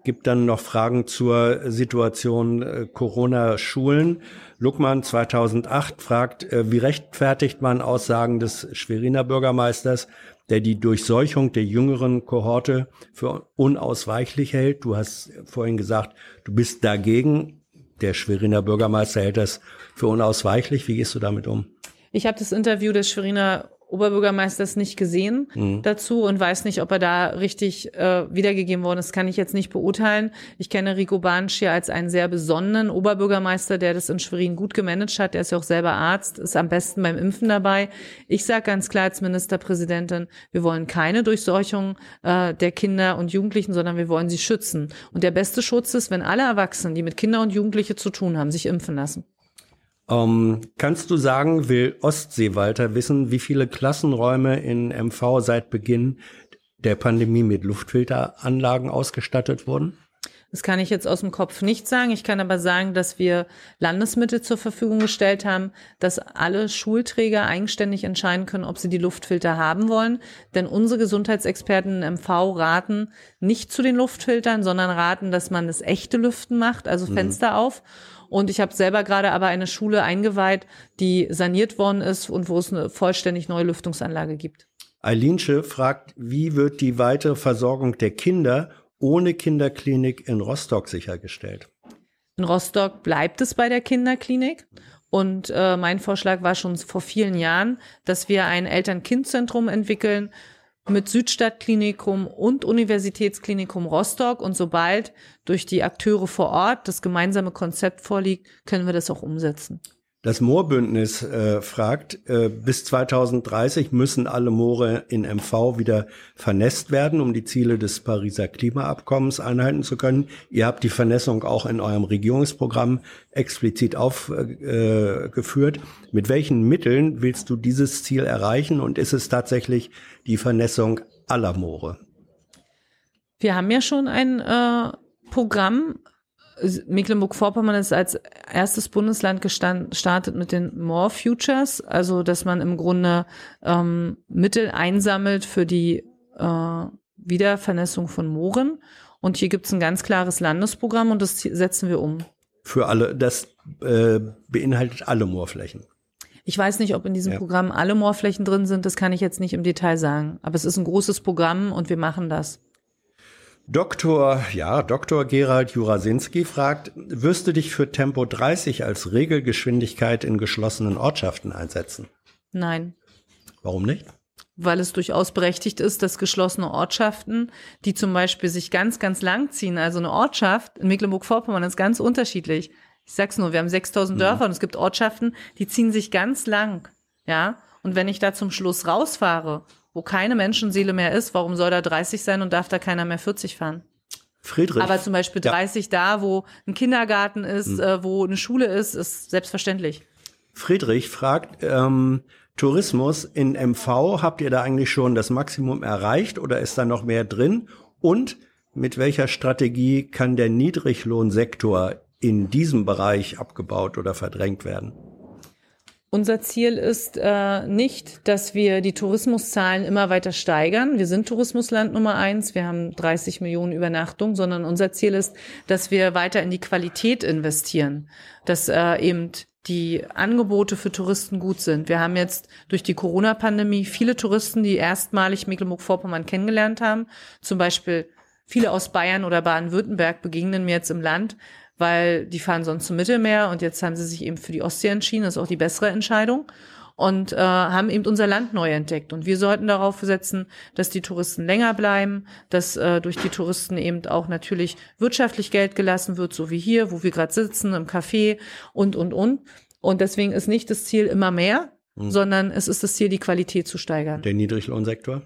Gibt dann noch Fragen zur Situation äh, Corona-Schulen. Luckmann 2008 fragt, äh, wie rechtfertigt man Aussagen des Schweriner Bürgermeisters, der die Durchseuchung der jüngeren Kohorte für unausweichlich hält? Du hast vorhin gesagt, du bist dagegen. Der Schweriner Bürgermeister hält das für unausweichlich. Wie gehst du damit um? Ich habe das Interview des Schweriner Oberbürgermeisters nicht gesehen Mhm. dazu und weiß nicht, ob er da richtig äh, wiedergegeben worden ist. Kann ich jetzt nicht beurteilen. Ich kenne Rico Bansch hier als einen sehr besonnenen Oberbürgermeister, der das in Schwerin gut gemanagt hat. Der ist ja auch selber Arzt, ist am besten beim Impfen dabei. Ich sage ganz klar als Ministerpräsidentin, wir wollen keine Durchseuchung äh, der Kinder und Jugendlichen, sondern wir wollen sie schützen. Und der beste Schutz ist, wenn alle Erwachsenen, die mit Kindern und Jugendlichen zu tun haben, sich impfen lassen. Ähm, kannst du sagen, will Ostseewalter wissen, wie viele Klassenräume in MV seit Beginn der Pandemie mit Luftfilteranlagen ausgestattet wurden? Das kann ich jetzt aus dem Kopf nicht sagen. Ich kann aber sagen, dass wir Landesmittel zur Verfügung gestellt haben, dass alle Schulträger eigenständig entscheiden können, ob sie die Luftfilter haben wollen. Denn unsere Gesundheitsexperten im MV raten nicht zu den Luftfiltern, sondern raten, dass man das echte Lüften macht, also Fenster auf. Und ich habe selber gerade aber eine Schule eingeweiht, die saniert worden ist und wo es eine vollständig neue Lüftungsanlage gibt. Eilinsche fragt, wie wird die weitere Versorgung der Kinder ohne Kinderklinik in Rostock sichergestellt? In Rostock bleibt es bei der Kinderklinik. Und äh, mein Vorschlag war schon vor vielen Jahren, dass wir ein Eltern-Kind-Zentrum entwickeln mit Südstadtklinikum und Universitätsklinikum Rostock. Und sobald durch die Akteure vor Ort das gemeinsame Konzept vorliegt, können wir das auch umsetzen. Das Moorbündnis äh, fragt, äh, bis 2030 müssen alle Moore in MV wieder vernässt werden, um die Ziele des Pariser Klimaabkommens einhalten zu können. Ihr habt die Vernässung auch in eurem Regierungsprogramm explizit aufgeführt. Mit welchen Mitteln willst du dieses Ziel erreichen und ist es tatsächlich die Vernässung aller Moore? Wir haben ja schon ein äh, Programm. Mecklenburg-Vorpommern ist als erstes Bundesland gestartet mit den More Futures, also dass man im Grunde ähm, Mittel einsammelt für die äh, Wiedervernässung von Mooren. Und hier gibt es ein ganz klares Landesprogramm und das setzen wir um. Für alle, das äh, beinhaltet alle Moorflächen. Ich weiß nicht, ob in diesem Ja. Programm alle Moorflächen drin sind, das kann ich jetzt nicht im Detail sagen. Aber es ist ein großes Programm und wir machen das. Dr. Ja, Dr. Gerald Jurasinski fragt, wirst du dich für Tempo 30 als Regelgeschwindigkeit in geschlossenen Ortschaften einsetzen? Nein. Warum nicht? weil es durchaus berechtigt ist, dass geschlossene Ortschaften, die zum Beispiel sich ganz, ganz lang ziehen, also eine Ortschaft in Mecklenburg-Vorpommern ist ganz unterschiedlich. Ich sag's nur, wir haben 6000 Dörfer und es gibt Ortschaften, die ziehen sich ganz lang, ja. Und wenn ich da zum Schluss rausfahre, wo keine Menschenseele mehr ist, warum soll da 30 sein und darf da keiner mehr 40 fahren? Friedrich. Aber zum Beispiel Ja. 30 da, wo ein Kindergarten ist, äh, wo eine Schule ist, ist selbstverständlich. Friedrich fragt, ähm, Tourismus in MV, habt ihr da eigentlich schon das Maximum erreicht oder ist da noch mehr drin? Und mit welcher Strategie kann der Niedriglohnsektor in diesem Bereich abgebaut oder verdrängt werden? Unser Ziel ist äh, nicht, dass wir die Tourismuszahlen immer weiter steigern. Wir sind Tourismusland Nummer eins. Wir haben 30 Millionen Übernachtungen, sondern unser Ziel ist, dass wir weiter in die Qualität investieren, dass äh, eben die Angebote für Touristen gut sind. Wir haben jetzt durch die Corona-Pandemie viele Touristen, die erstmalig Mecklenburg-Vorpommern kennengelernt haben. Zum Beispiel viele aus Bayern oder Baden-Württemberg begegnen mir jetzt im Land, weil die fahren sonst zum Mittelmeer und jetzt haben sie sich eben für die Ostsee entschieden. Das ist auch die bessere Entscheidung und äh, haben eben unser Land neu entdeckt. Und wir sollten darauf setzen, dass die Touristen länger bleiben, dass äh, durch die Touristen eben auch natürlich wirtschaftlich Geld gelassen wird, so wie hier, wo wir gerade sitzen, im Café und, und, und. Und deswegen ist nicht das Ziel immer mehr, sondern es ist das Ziel, die Qualität zu steigern. Der Niedriglohnsektor?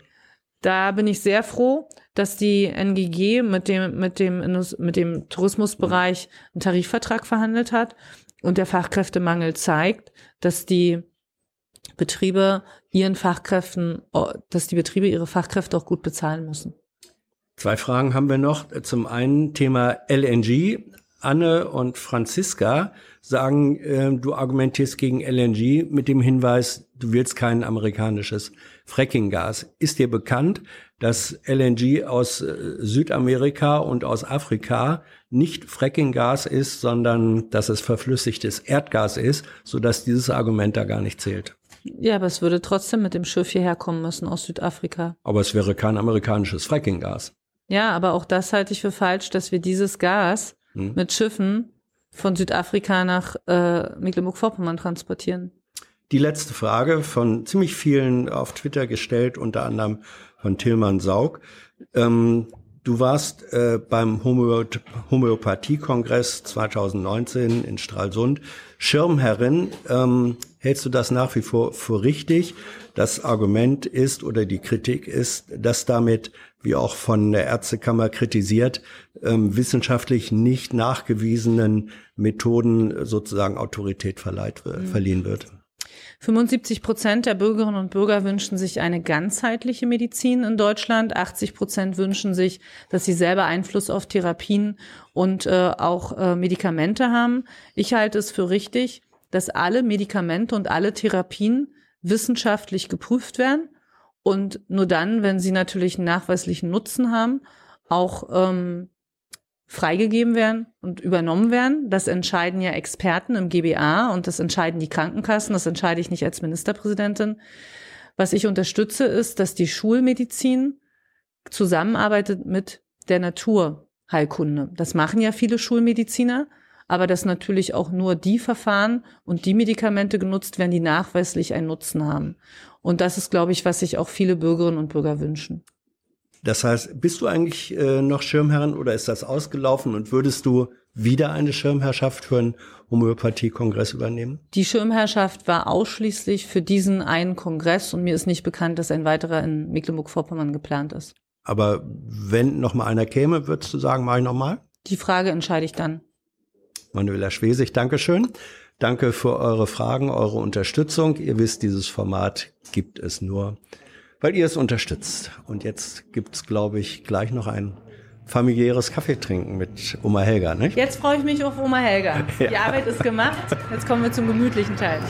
Da bin ich sehr froh, dass die NGG mit dem, mit dem, mit dem Tourismusbereich einen Tarifvertrag verhandelt hat und der Fachkräftemangel zeigt, dass die Betriebe ihren Fachkräften, oh, dass die Betriebe ihre Fachkräfte auch gut bezahlen müssen. Zwei Fragen haben wir noch. Zum einen Thema LNG. Anne und Franziska sagen, äh, du argumentierst gegen LNG mit dem Hinweis, du willst kein amerikanisches Frackinggas. Ist dir bekannt, dass LNG aus äh, Südamerika und aus Afrika nicht Frackinggas ist, sondern dass es verflüssigtes Erdgas ist, sodass dieses Argument da gar nicht zählt? Ja, aber es würde trotzdem mit dem Schiff hierher kommen müssen aus Südafrika. Aber es wäre kein amerikanisches Frackinggas. Ja, aber auch das halte ich für falsch, dass wir dieses Gas Hm. mit Schiffen von Südafrika nach äh, Mecklenburg-Vorpommern transportieren. Die letzte Frage von ziemlich vielen auf Twitter gestellt, unter anderem von Tilman Saug. Ähm, du warst äh, beim Homöopath Homöopathie-Kongress 2019 in Stralsund Schirmherrin. Ähm, hältst du das nach wie vor für richtig? Das Argument ist oder die Kritik ist, dass damit, wie auch von der Ärztekammer kritisiert, ähm, wissenschaftlich nicht nachgewiesenen Methoden sozusagen Autorität verleiht, verliehen wird. 75 Prozent der Bürgerinnen und Bürger wünschen sich eine ganzheitliche Medizin in Deutschland. 80 Prozent wünschen sich, dass sie selber Einfluss auf Therapien und äh, auch äh, Medikamente haben. Ich halte es für richtig, dass alle Medikamente und alle Therapien wissenschaftlich geprüft werden und nur dann, wenn sie natürlich einen nachweislichen Nutzen haben, auch ähm, freigegeben werden und übernommen werden. Das entscheiden ja Experten im GBA und das entscheiden die Krankenkassen. Das entscheide ich nicht als Ministerpräsidentin. Was ich unterstütze, ist, dass die Schulmedizin zusammenarbeitet mit der Naturheilkunde. Das machen ja viele Schulmediziner, aber dass natürlich auch nur die Verfahren und die Medikamente genutzt werden, die nachweislich einen Nutzen haben. Und das ist, glaube ich, was sich auch viele Bürgerinnen und Bürger wünschen. Das heißt, bist du eigentlich äh, noch Schirmherrin oder ist das ausgelaufen und würdest du wieder eine Schirmherrschaft für einen Homöopathie-Kongress übernehmen? Die Schirmherrschaft war ausschließlich für diesen einen Kongress und mir ist nicht bekannt, dass ein weiterer in Mecklenburg-Vorpommern geplant ist. Aber wenn noch mal einer käme, würdest du sagen, mach ich noch mal? Die Frage entscheide ich dann. Manuela Schwesig, Dankeschön. Danke für eure Fragen, eure Unterstützung. Ihr wisst, dieses Format gibt es nur, weil ihr es unterstützt. Und jetzt gibt's, glaube ich, gleich noch ein familiäres Kaffeetrinken mit Oma Helga, nicht? Jetzt freue ich mich auf Oma Helga. Die Arbeit ist gemacht. Jetzt kommen wir zum gemütlichen Teil.